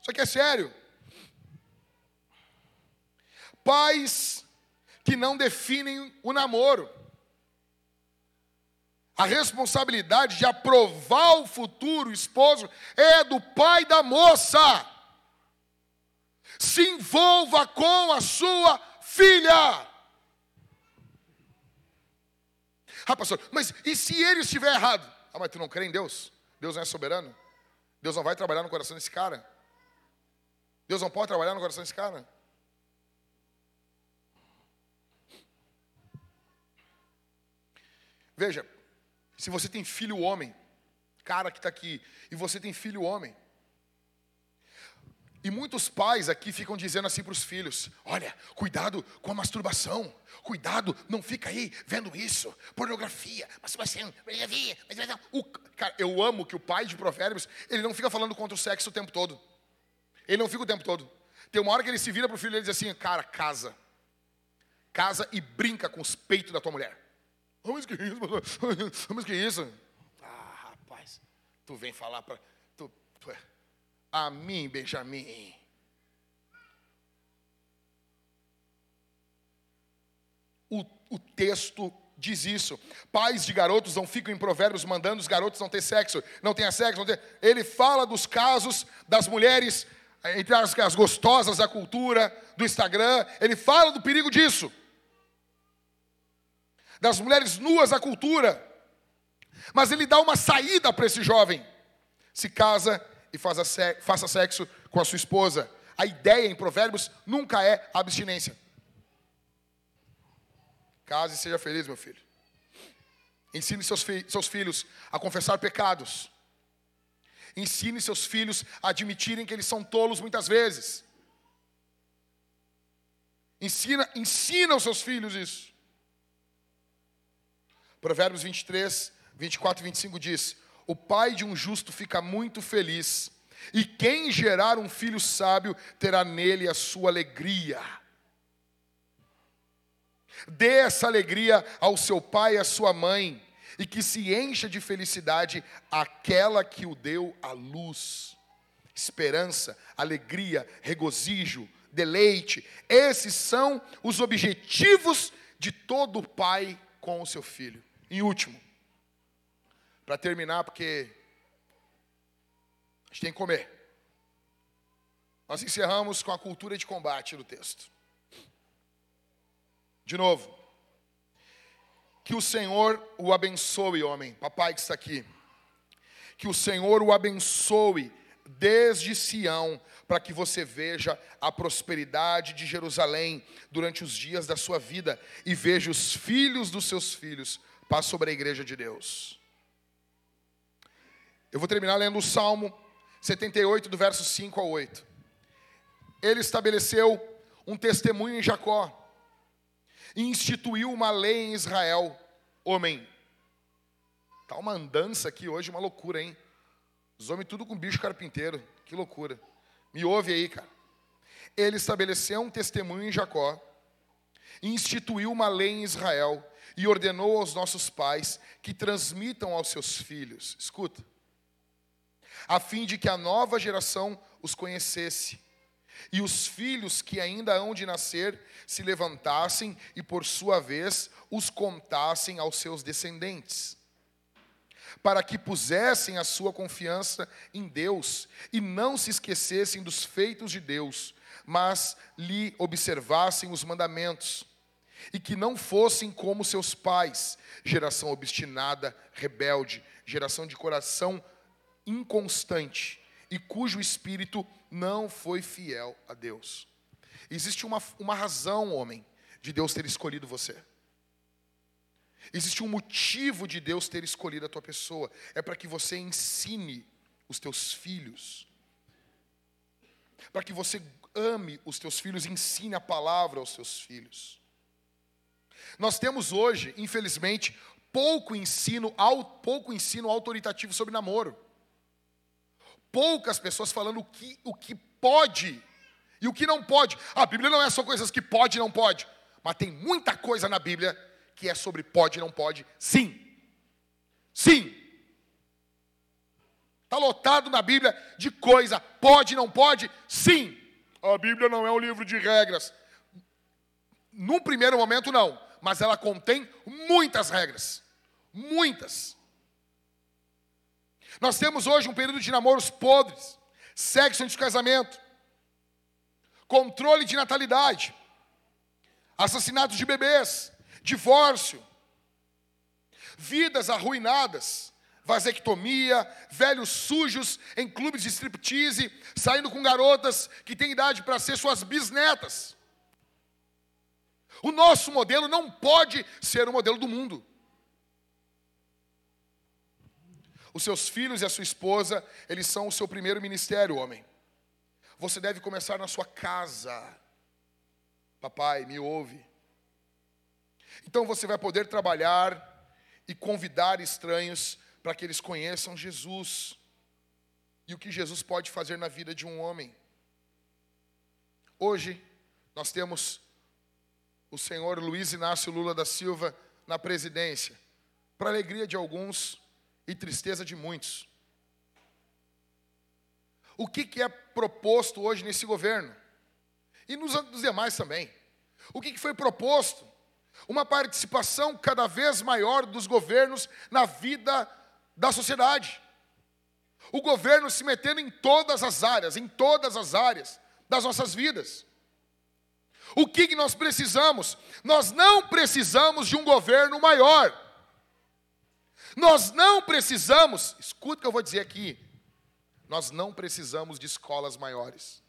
Speaker 1: Isso aqui é sério. Pais que não definem o namoro. A responsabilidade de aprovar o futuro esposo é do pai da moça. Se envolva com a sua filha. Ah, pastor, mas e se ele estiver errado? Ah, mas tu não crê em Deus? Deus não é soberano? Deus não vai trabalhar no coração desse cara? Deus não pode trabalhar no coração desse cara? Veja, se você tem filho homem, cara que está aqui, e você tem filho homem, e muitos pais aqui ficam dizendo assim para os filhos: olha, cuidado com a masturbação, cuidado, não fica aí vendo isso, pornografia, masturbação, pornografia, masturbação. Cara, eu amo que o pai de provérbios, ele não fica falando contra o sexo o tempo todo. Ele não fica o tempo todo. Tem uma hora que ele se vira para o filho e ele diz assim: cara, casa. Casa e brinca com os peitos da tua mulher. Mas que isso, mas que isso? Ah, rapaz, tu vem falar para. A mim, Benjamin. O, o texto diz isso. Pais de garotos não ficam em provérbios mandando os garotos não ter sexo, não tenha sexo, não ter... Ele fala dos casos das mulheres, entre as, as gostosas da cultura, do Instagram, ele fala do perigo disso das mulheres nuas à cultura. Mas ele dá uma saída para esse jovem. Se casa e faça sexo com a sua esposa. A ideia em Provérbios nunca é abstinência. Case e seja feliz, meu filho. Ensine seus, fi seus filhos a confessar pecados. Ensine seus filhos a admitirem que eles são tolos muitas vezes. Ensina, ensina aos seus filhos isso. Provérbios 23, 24 e 25 diz: O pai de um justo fica muito feliz, e quem gerar um filho sábio terá nele a sua alegria. Dê essa alegria ao seu pai e à sua mãe, e que se encha de felicidade aquela que o deu à luz. Esperança, alegria, regozijo, deleite, esses são os objetivos de todo pai com o seu filho. Em último, para terminar, porque a gente tem que comer. Nós encerramos com a cultura de combate do texto. De novo. Que o Senhor o abençoe, homem, papai que está aqui. Que o Senhor o abençoe desde Sião, para que você veja a prosperidade de Jerusalém durante os dias da sua vida e veja os filhos dos seus filhos Paz sobre a igreja de Deus. Eu vou terminar lendo o Salmo 78, do verso 5 ao 8. Ele estabeleceu um testemunho em Jacó e instituiu uma lei em Israel. Homem, tá uma andança aqui hoje, uma loucura, hein? Os homens tudo com bicho carpinteiro, que loucura. Me ouve aí, cara. Ele estabeleceu um testemunho em Jacó instituiu uma lei em Israel e ordenou aos nossos pais que transmitam aos seus filhos. Escuta. A fim de que a nova geração os conhecesse. E os filhos que ainda hão de nascer se levantassem e, por sua vez, os contassem aos seus descendentes, para que pusessem a sua confiança em Deus e não se esquecessem dos feitos de Deus, mas lhe observassem os mandamentos e que não fossem como seus pais, geração obstinada, rebelde, geração de coração inconstante e cujo espírito não foi fiel a Deus. Existe uma, uma razão, homem, de Deus ter escolhido você. Existe um motivo de Deus ter escolhido a tua pessoa. É para que você ensine os teus filhos. Para que você ame os teus filhos, ensine a palavra aos seus filhos. Nós temos hoje, infelizmente, pouco ensino, pouco ensino autoritativo sobre namoro. Poucas pessoas falando o que, o que pode e o que não pode. A Bíblia não é só coisas que pode e não pode, mas tem muita coisa na Bíblia que é sobre pode e não pode, sim. Sim. Está lotado na Bíblia de coisa, pode e não pode, sim. A Bíblia não é um livro de regras. Num primeiro momento, não, mas ela contém muitas regras. Muitas. Nós temos hoje um período de namoros podres, sexo antes do casamento, controle de natalidade, assassinatos de bebês, divórcio, vidas arruinadas, vasectomia, velhos sujos em clubes de striptease, saindo com garotas que têm idade para ser suas bisnetas. O nosso modelo não pode ser o modelo do mundo. Os seus filhos e a sua esposa, eles são o seu primeiro ministério, homem. Você deve começar na sua casa. Papai, me ouve. Então você vai poder trabalhar e convidar estranhos para que eles conheçam Jesus e o que Jesus pode fazer na vida de um homem. Hoje, nós temos o senhor Luiz Inácio Lula da Silva na presidência, para alegria de alguns e tristeza de muitos. O que, que é proposto hoje nesse governo? E nos, nos demais também. O que, que foi proposto? Uma participação cada vez maior dos governos na vida da sociedade. O governo se metendo em todas as áreas, em todas as áreas das nossas vidas. O que, que nós precisamos? Nós não precisamos de um governo maior. Nós não precisamos, escuta o que eu vou dizer aqui, nós não precisamos de escolas maiores.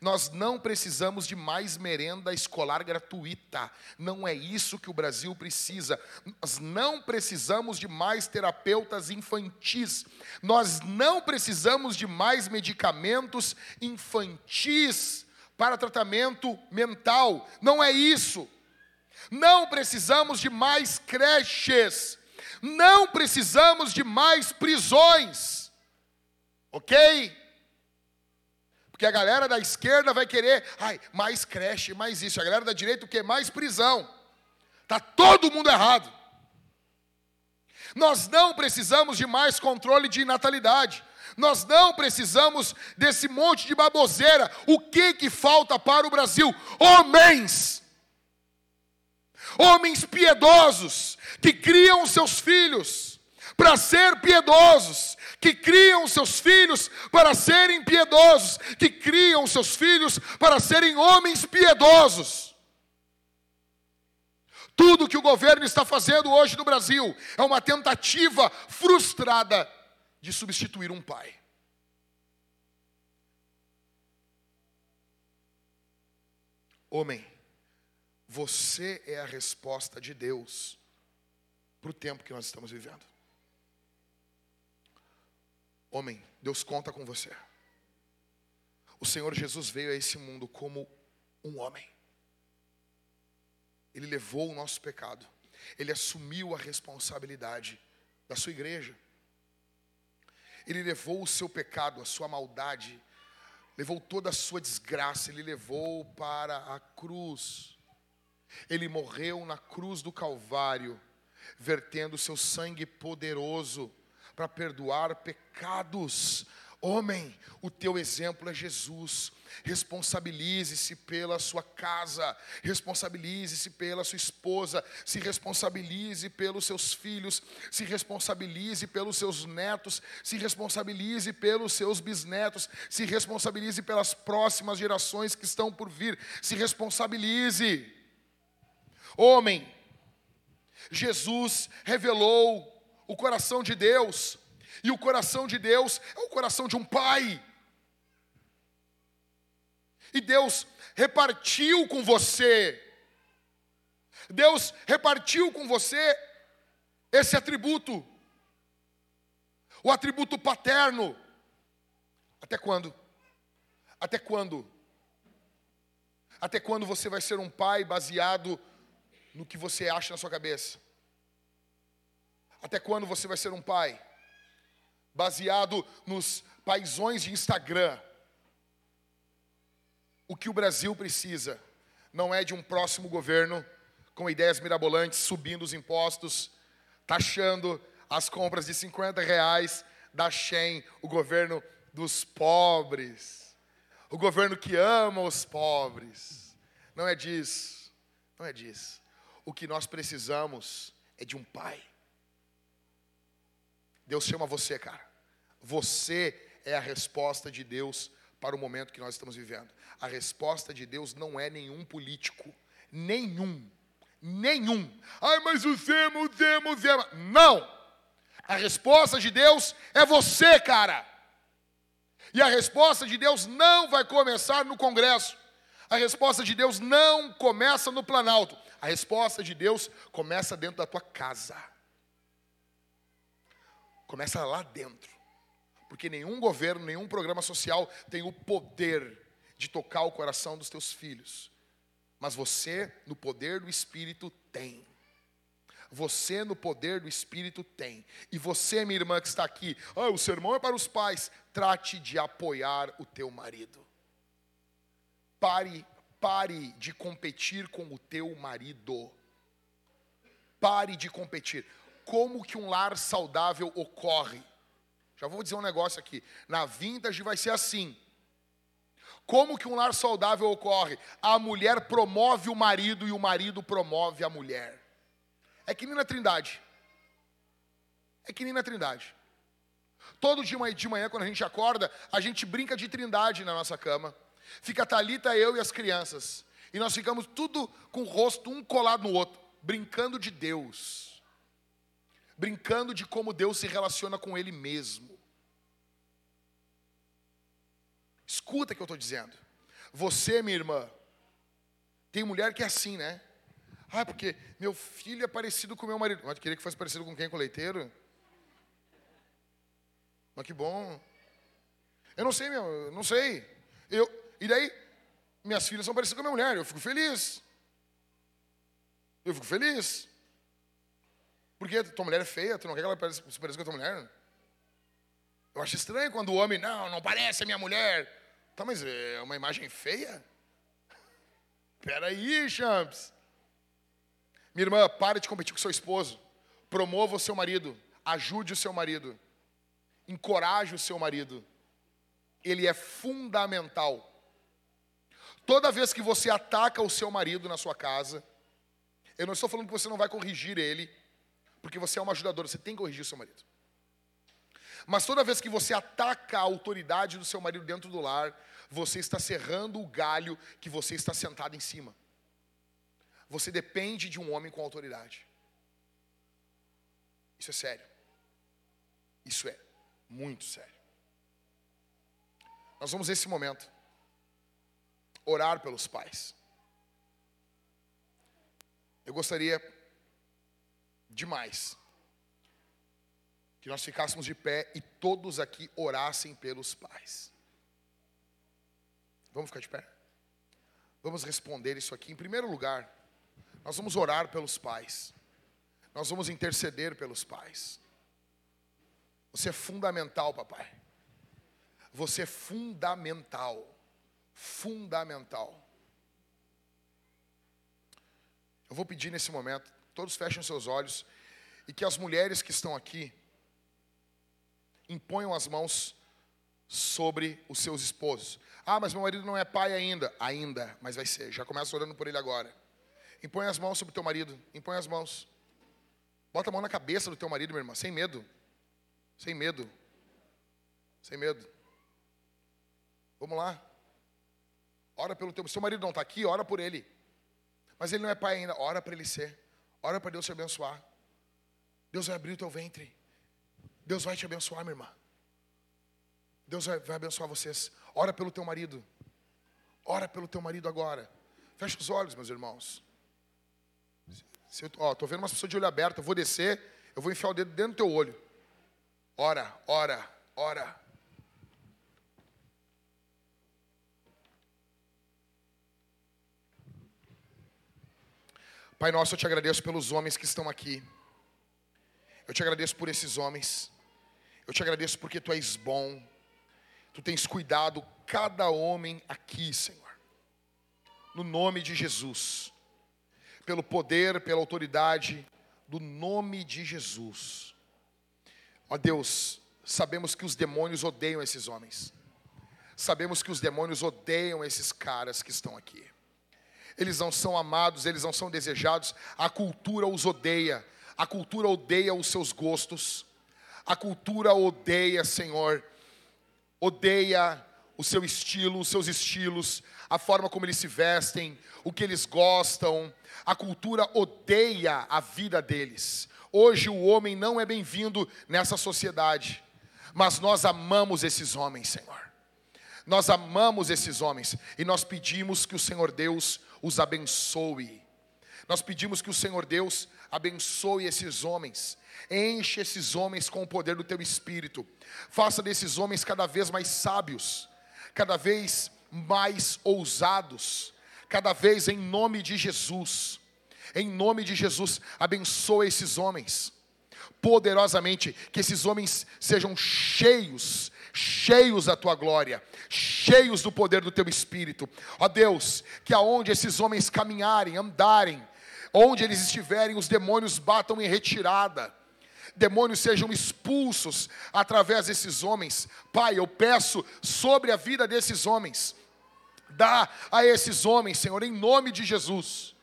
Speaker 1: Nós não precisamos de mais merenda escolar gratuita. Não é isso que o Brasil precisa. Nós não precisamos de mais terapeutas infantis. Nós não precisamos de mais medicamentos infantis para tratamento mental. Não é isso. Não precisamos de mais creches. Não precisamos de mais prisões. Ok? Porque a galera da esquerda vai querer, ai, mais creche, mais isso. A galera da direita quê? Mais prisão. Tá todo mundo errado. Nós não precisamos de mais controle de natalidade. Nós não precisamos desse monte de baboseira. O que que falta para o Brasil? Homens. Homens piedosos que criam seus filhos para ser piedosos, que criam seus filhos para serem piedosos, que criam seus filhos para serem homens piedosos. Tudo que o governo está fazendo hoje no Brasil é uma tentativa frustrada de substituir um pai. Homem, você é a resposta de Deus para o tempo que nós estamos vivendo. Homem, Deus conta com você. O Senhor Jesus veio a esse mundo como um homem. Ele levou o nosso pecado. Ele assumiu a responsabilidade da sua igreja. Ele levou o seu pecado, a sua maldade, levou toda a sua desgraça, ele levou para a cruz. Ele morreu na cruz do Calvário, vertendo seu sangue poderoso para perdoar pecados. Homem, o teu exemplo é Jesus. Responsabilize-se pela sua casa, responsabilize-se pela sua esposa, se responsabilize pelos seus filhos, se responsabilize pelos seus netos, se responsabilize pelos seus bisnetos, se responsabilize pelas próximas gerações que estão por vir, se responsabilize. Homem, Jesus revelou o coração de Deus. E o coração de Deus é o coração de um pai. E Deus repartiu com você. Deus repartiu com você esse atributo. O atributo paterno. Até quando? Até quando? Até quando você vai ser um pai baseado no que você acha na sua cabeça? Até quando você vai ser um pai? Baseado nos paisões de Instagram. O que o Brasil precisa não é de um próximo governo com ideias mirabolantes, subindo os impostos, taxando as compras de 50 reais da Shen, o governo dos pobres, o governo que ama os pobres. Não é disso. Não é disso. O que nós precisamos é de um pai. Deus chama você, cara. Você é a resposta de Deus para o momento que nós estamos vivendo. A resposta de Deus não é nenhum político. Nenhum. Nenhum. Ai, mas o Zema, o Zema. Não! A resposta de Deus é você, cara. E a resposta de Deus não vai começar no Congresso. A resposta de Deus não começa no Planalto. A resposta de Deus começa dentro da tua casa. Começa lá dentro. Porque nenhum governo, nenhum programa social tem o poder de tocar o coração dos teus filhos. Mas você, no poder do Espírito, tem. Você, no poder do Espírito, tem. E você, minha irmã que está aqui, ah, o sermão é para os pais. Trate de apoiar o teu marido. Pare, pare de competir com o teu marido. Pare de competir. Como que um lar saudável ocorre? Já vou dizer um negócio aqui. Na vintage vai ser assim. Como que um lar saudável ocorre? A mulher promove o marido e o marido promove a mulher. É que nem na Trindade. É que nem na Trindade. Todo dia de manhã, quando a gente acorda, a gente brinca de Trindade na nossa cama. Fica a Thalita, eu e as crianças. E nós ficamos tudo com o rosto um colado no outro, brincando de Deus. Brincando de como Deus se relaciona com Ele mesmo. Escuta o que eu estou dizendo. Você, minha irmã, tem mulher que é assim, né? Ah, porque meu filho é parecido com meu marido. Mas queria que fosse parecido com quem? Com o leiteiro? Mas que bom. Eu não sei, meu, não sei. Eu, e daí, minhas filhas são parecidas com a minha mulher. Eu fico feliz. Eu fico feliz. Porque tua mulher é feia, tu não quer que ela se pareça com a tua mulher? Eu acho estranho quando o homem, não, não parece a minha mulher. Tá, mas é uma imagem feia? Peraí, champs. Minha irmã, pare de competir com seu esposo. Promova o seu marido. Ajude o seu marido. Encoraje o seu marido. Ele é fundamental. Toda vez que você ataca o seu marido na sua casa, eu não estou falando que você não vai corrigir ele, porque você é uma ajudadora, você tem que corrigir o seu marido. Mas toda vez que você ataca a autoridade do seu marido dentro do lar, você está serrando o galho que você está sentado em cima. Você depende de um homem com autoridade. Isso é sério. Isso é muito sério. Nós vamos nesse momento orar pelos pais. Eu gostaria demais que nós ficássemos de pé e todos aqui orassem pelos pais. Vamos ficar de pé? Vamos responder isso aqui. Em primeiro lugar, nós vamos orar pelos pais. Nós vamos interceder pelos pais. Você é fundamental, papai. Você é fundamental. Fundamental. Eu vou pedir nesse momento, todos fechem seus olhos e que as mulheres que estão aqui imponham as mãos sobre os seus esposos. Ah, mas meu marido não é pai ainda. Ainda, mas vai ser. Já começa orando por ele agora. Impõe as mãos sobre o teu marido. Impõe as mãos. Bota a mão na cabeça do teu marido, minha irmã. Sem medo. Sem medo. Sem medo. Vamos lá. Ora pelo teu. Seu marido não está aqui, ora por ele. Mas ele não é pai ainda. Ora para ele ser. Ora para Deus te abençoar. Deus vai abrir o teu ventre. Deus vai te abençoar, minha irmã. Deus vai, vai abençoar vocês. Ora pelo teu marido. Ora pelo teu marido agora. Fecha os olhos, meus irmãos. Eu, ó, vendo umas pessoas de olho aberto. Eu vou descer, eu vou enfiar o dedo dentro do teu olho. Ora, ora, ora. Pai nosso, eu te agradeço pelos homens que estão aqui. Eu te agradeço por esses homens. Eu te agradeço porque tu és bom. Tu tens cuidado cada homem aqui, Senhor. No nome de Jesus. Pelo poder, pela autoridade do nome de Jesus. Ó Deus, sabemos que os demônios odeiam esses homens. Sabemos que os demônios odeiam esses caras que estão aqui. Eles não são amados, eles não são desejados, a cultura os odeia, a cultura odeia os seus gostos, a cultura odeia, Senhor, odeia o seu estilo, os seus estilos, a forma como eles se vestem, o que eles gostam. A cultura odeia a vida deles. Hoje o homem não é bem-vindo nessa sociedade, mas nós amamos esses homens, Senhor. Nós amamos esses homens e nós pedimos que o Senhor Deus os abençoe. Nós pedimos que o Senhor Deus abençoe esses homens, enche esses homens com o poder do teu espírito, faça desses homens cada vez mais sábios, cada vez mais ousados, cada vez em nome de Jesus. Em nome de Jesus, abençoa esses homens poderosamente, que esses homens sejam cheios, cheios da tua glória, cheios do poder do teu espírito. Ó Deus, que aonde esses homens caminharem, andarem, onde eles estiverem, os demônios batam em retirada demônios sejam expulsos através desses homens. Pai, eu peço sobre a vida desses homens, dá a esses homens, Senhor, em nome de Jesus,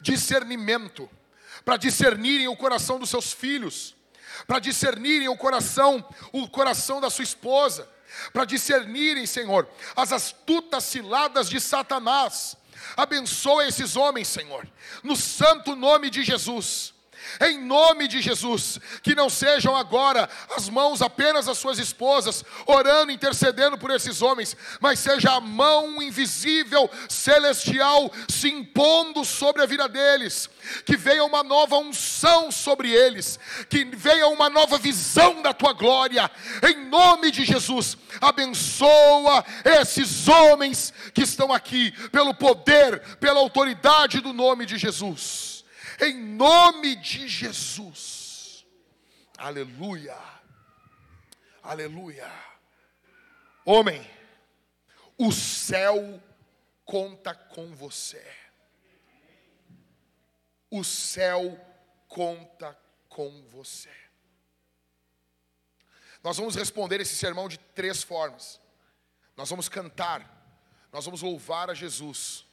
Speaker 1: discernimento, para discernirem o coração dos seus filhos, para discernirem o coração, o coração da sua esposa, para discernirem, Senhor, as astutas ciladas de Satanás. Abençoa esses homens, Senhor, no santo nome de Jesus em nome de Jesus, que não sejam agora as mãos apenas das suas esposas, orando, intercedendo por esses homens, mas seja a mão invisível, celestial, se impondo sobre a vida deles, que venha uma nova unção sobre eles, que venha uma nova visão da tua glória, em nome de Jesus, abençoa esses homens que estão aqui, pelo poder, pela autoridade do nome de Jesus em nome de Jesus. Aleluia, aleluia. Homem, o céu conta com você. O céu conta com você. Nós vamos responder esse sermão de três formas. Nós vamos cantar, nós vamos louvar a Jesus.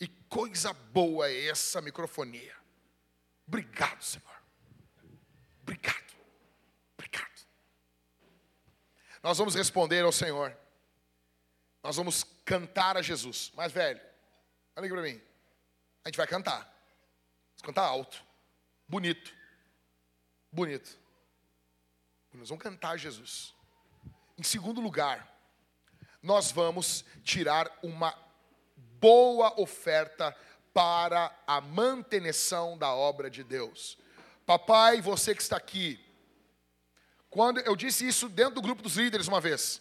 Speaker 1: E coisa boa é essa microfonia. Obrigado, Senhor. Obrigado. Obrigado. Nós vamos responder ao Senhor. Nós vamos cantar a Jesus. Mas, velho, olha aqui para mim. A gente vai cantar. Vamos cantar alto. Bonito. Bonito. Nós vamos cantar a Jesus. Em segundo lugar, nós vamos tirar uma boa oferta para a manutenção da obra de Deus. Papai, você que está aqui, quando eu disse isso dentro do grupo dos líderes uma vez,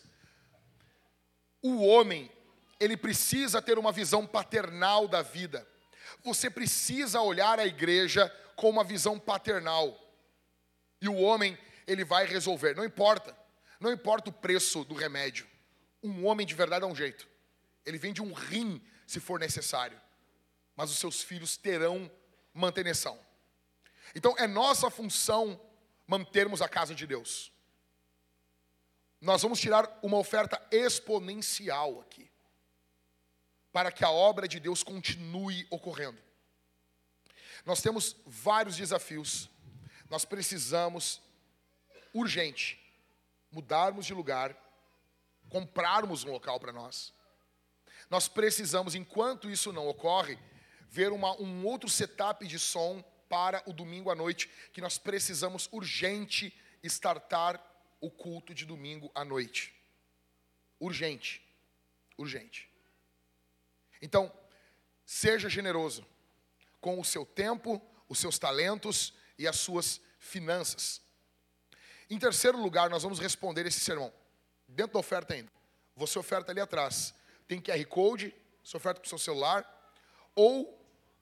Speaker 1: o homem, ele precisa ter uma visão paternal da vida. Você precisa olhar a igreja com uma visão paternal. E o homem, ele vai resolver, não importa. Não importa o preço do remédio. Um homem de verdade é um jeito. Ele vende um rim se for necessário mas os seus filhos terão manutenção. Então é nossa função mantermos a casa de Deus. Nós vamos tirar uma oferta exponencial aqui, para que a obra de Deus continue ocorrendo. Nós temos vários desafios, nós precisamos, urgente, mudarmos de lugar, comprarmos um local para nós. Nós precisamos, enquanto isso não ocorre, ver uma, um outro setup de som para o domingo à noite, que nós precisamos urgente startar o culto de domingo à noite. Urgente. Urgente. Então, seja generoso com o seu tempo, os seus talentos e as suas finanças. Em terceiro lugar, nós vamos responder esse sermão. Dentro da oferta ainda. Você oferta ali atrás. Tem QR Code, você oferta para o seu celular. Ou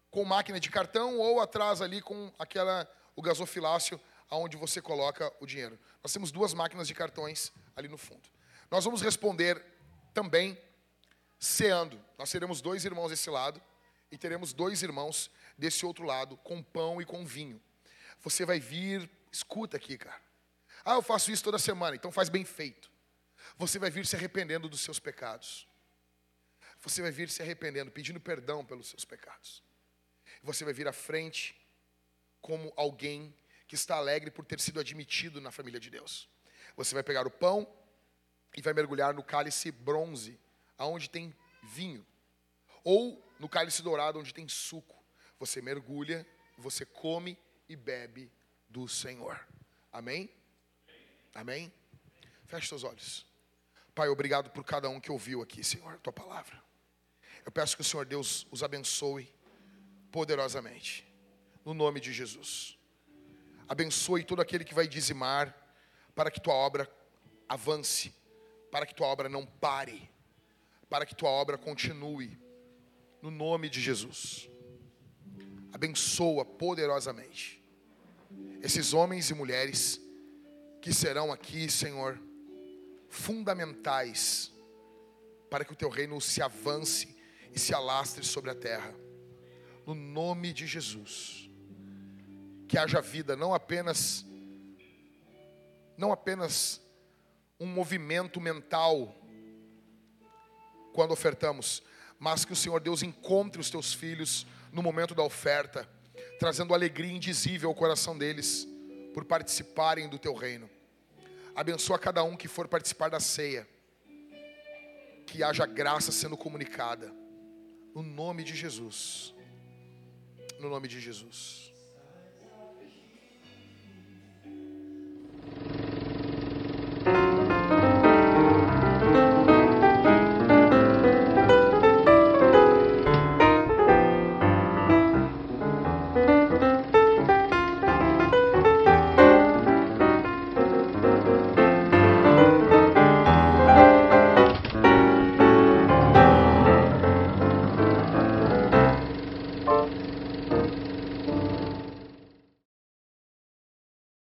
Speaker 1: com máquina de cartão ou atrás ali com aquela o gasofilácio aonde você coloca o dinheiro. Nós temos duas máquinas de cartões ali no fundo. Nós vamos responder também ceando. Nós teremos dois irmãos desse lado e teremos dois irmãos desse outro lado com pão e com vinho. Você vai vir, escuta aqui, cara. Ah, eu faço isso toda semana, então faz bem feito. Você vai vir se arrependendo dos seus pecados. você vai vir se arrependendo, pedindo perdão pelos seus pecados. Você vai vir à frente como alguém que está alegre por ter sido admitido na família de Deus. Você vai pegar o pão e vai mergulhar no cálice bronze, aonde tem vinho, ou no cálice dourado, onde tem suco. Você mergulha, você come e bebe do Senhor. Amém? Amém? Feche seus olhos. Pai, obrigado por cada um que ouviu aqui, Senhor, a tua palavra. Eu peço que o Senhor Deus os abençoe poderosamente, no nome de Jesus. Abençoe todo aquele que vai dizimar, para que tua obra avance, para que tua obra não pare, para que tua obra continue, no nome de Jesus. Abençoa poderosamente esses homens e mulheres que serão aqui, Senhor, fundamentais para que o teu reino se avance e se alastre sobre a terra. No nome de Jesus. Que haja vida, não apenas não apenas um movimento mental quando ofertamos, mas que o Senhor Deus encontre os teus filhos no momento da oferta, trazendo alegria indizível ao coração deles por participarem do teu reino. Abençoa cada um que for participar da ceia. Que haja graça sendo comunicada. No nome de Jesus. No nome de Jesus.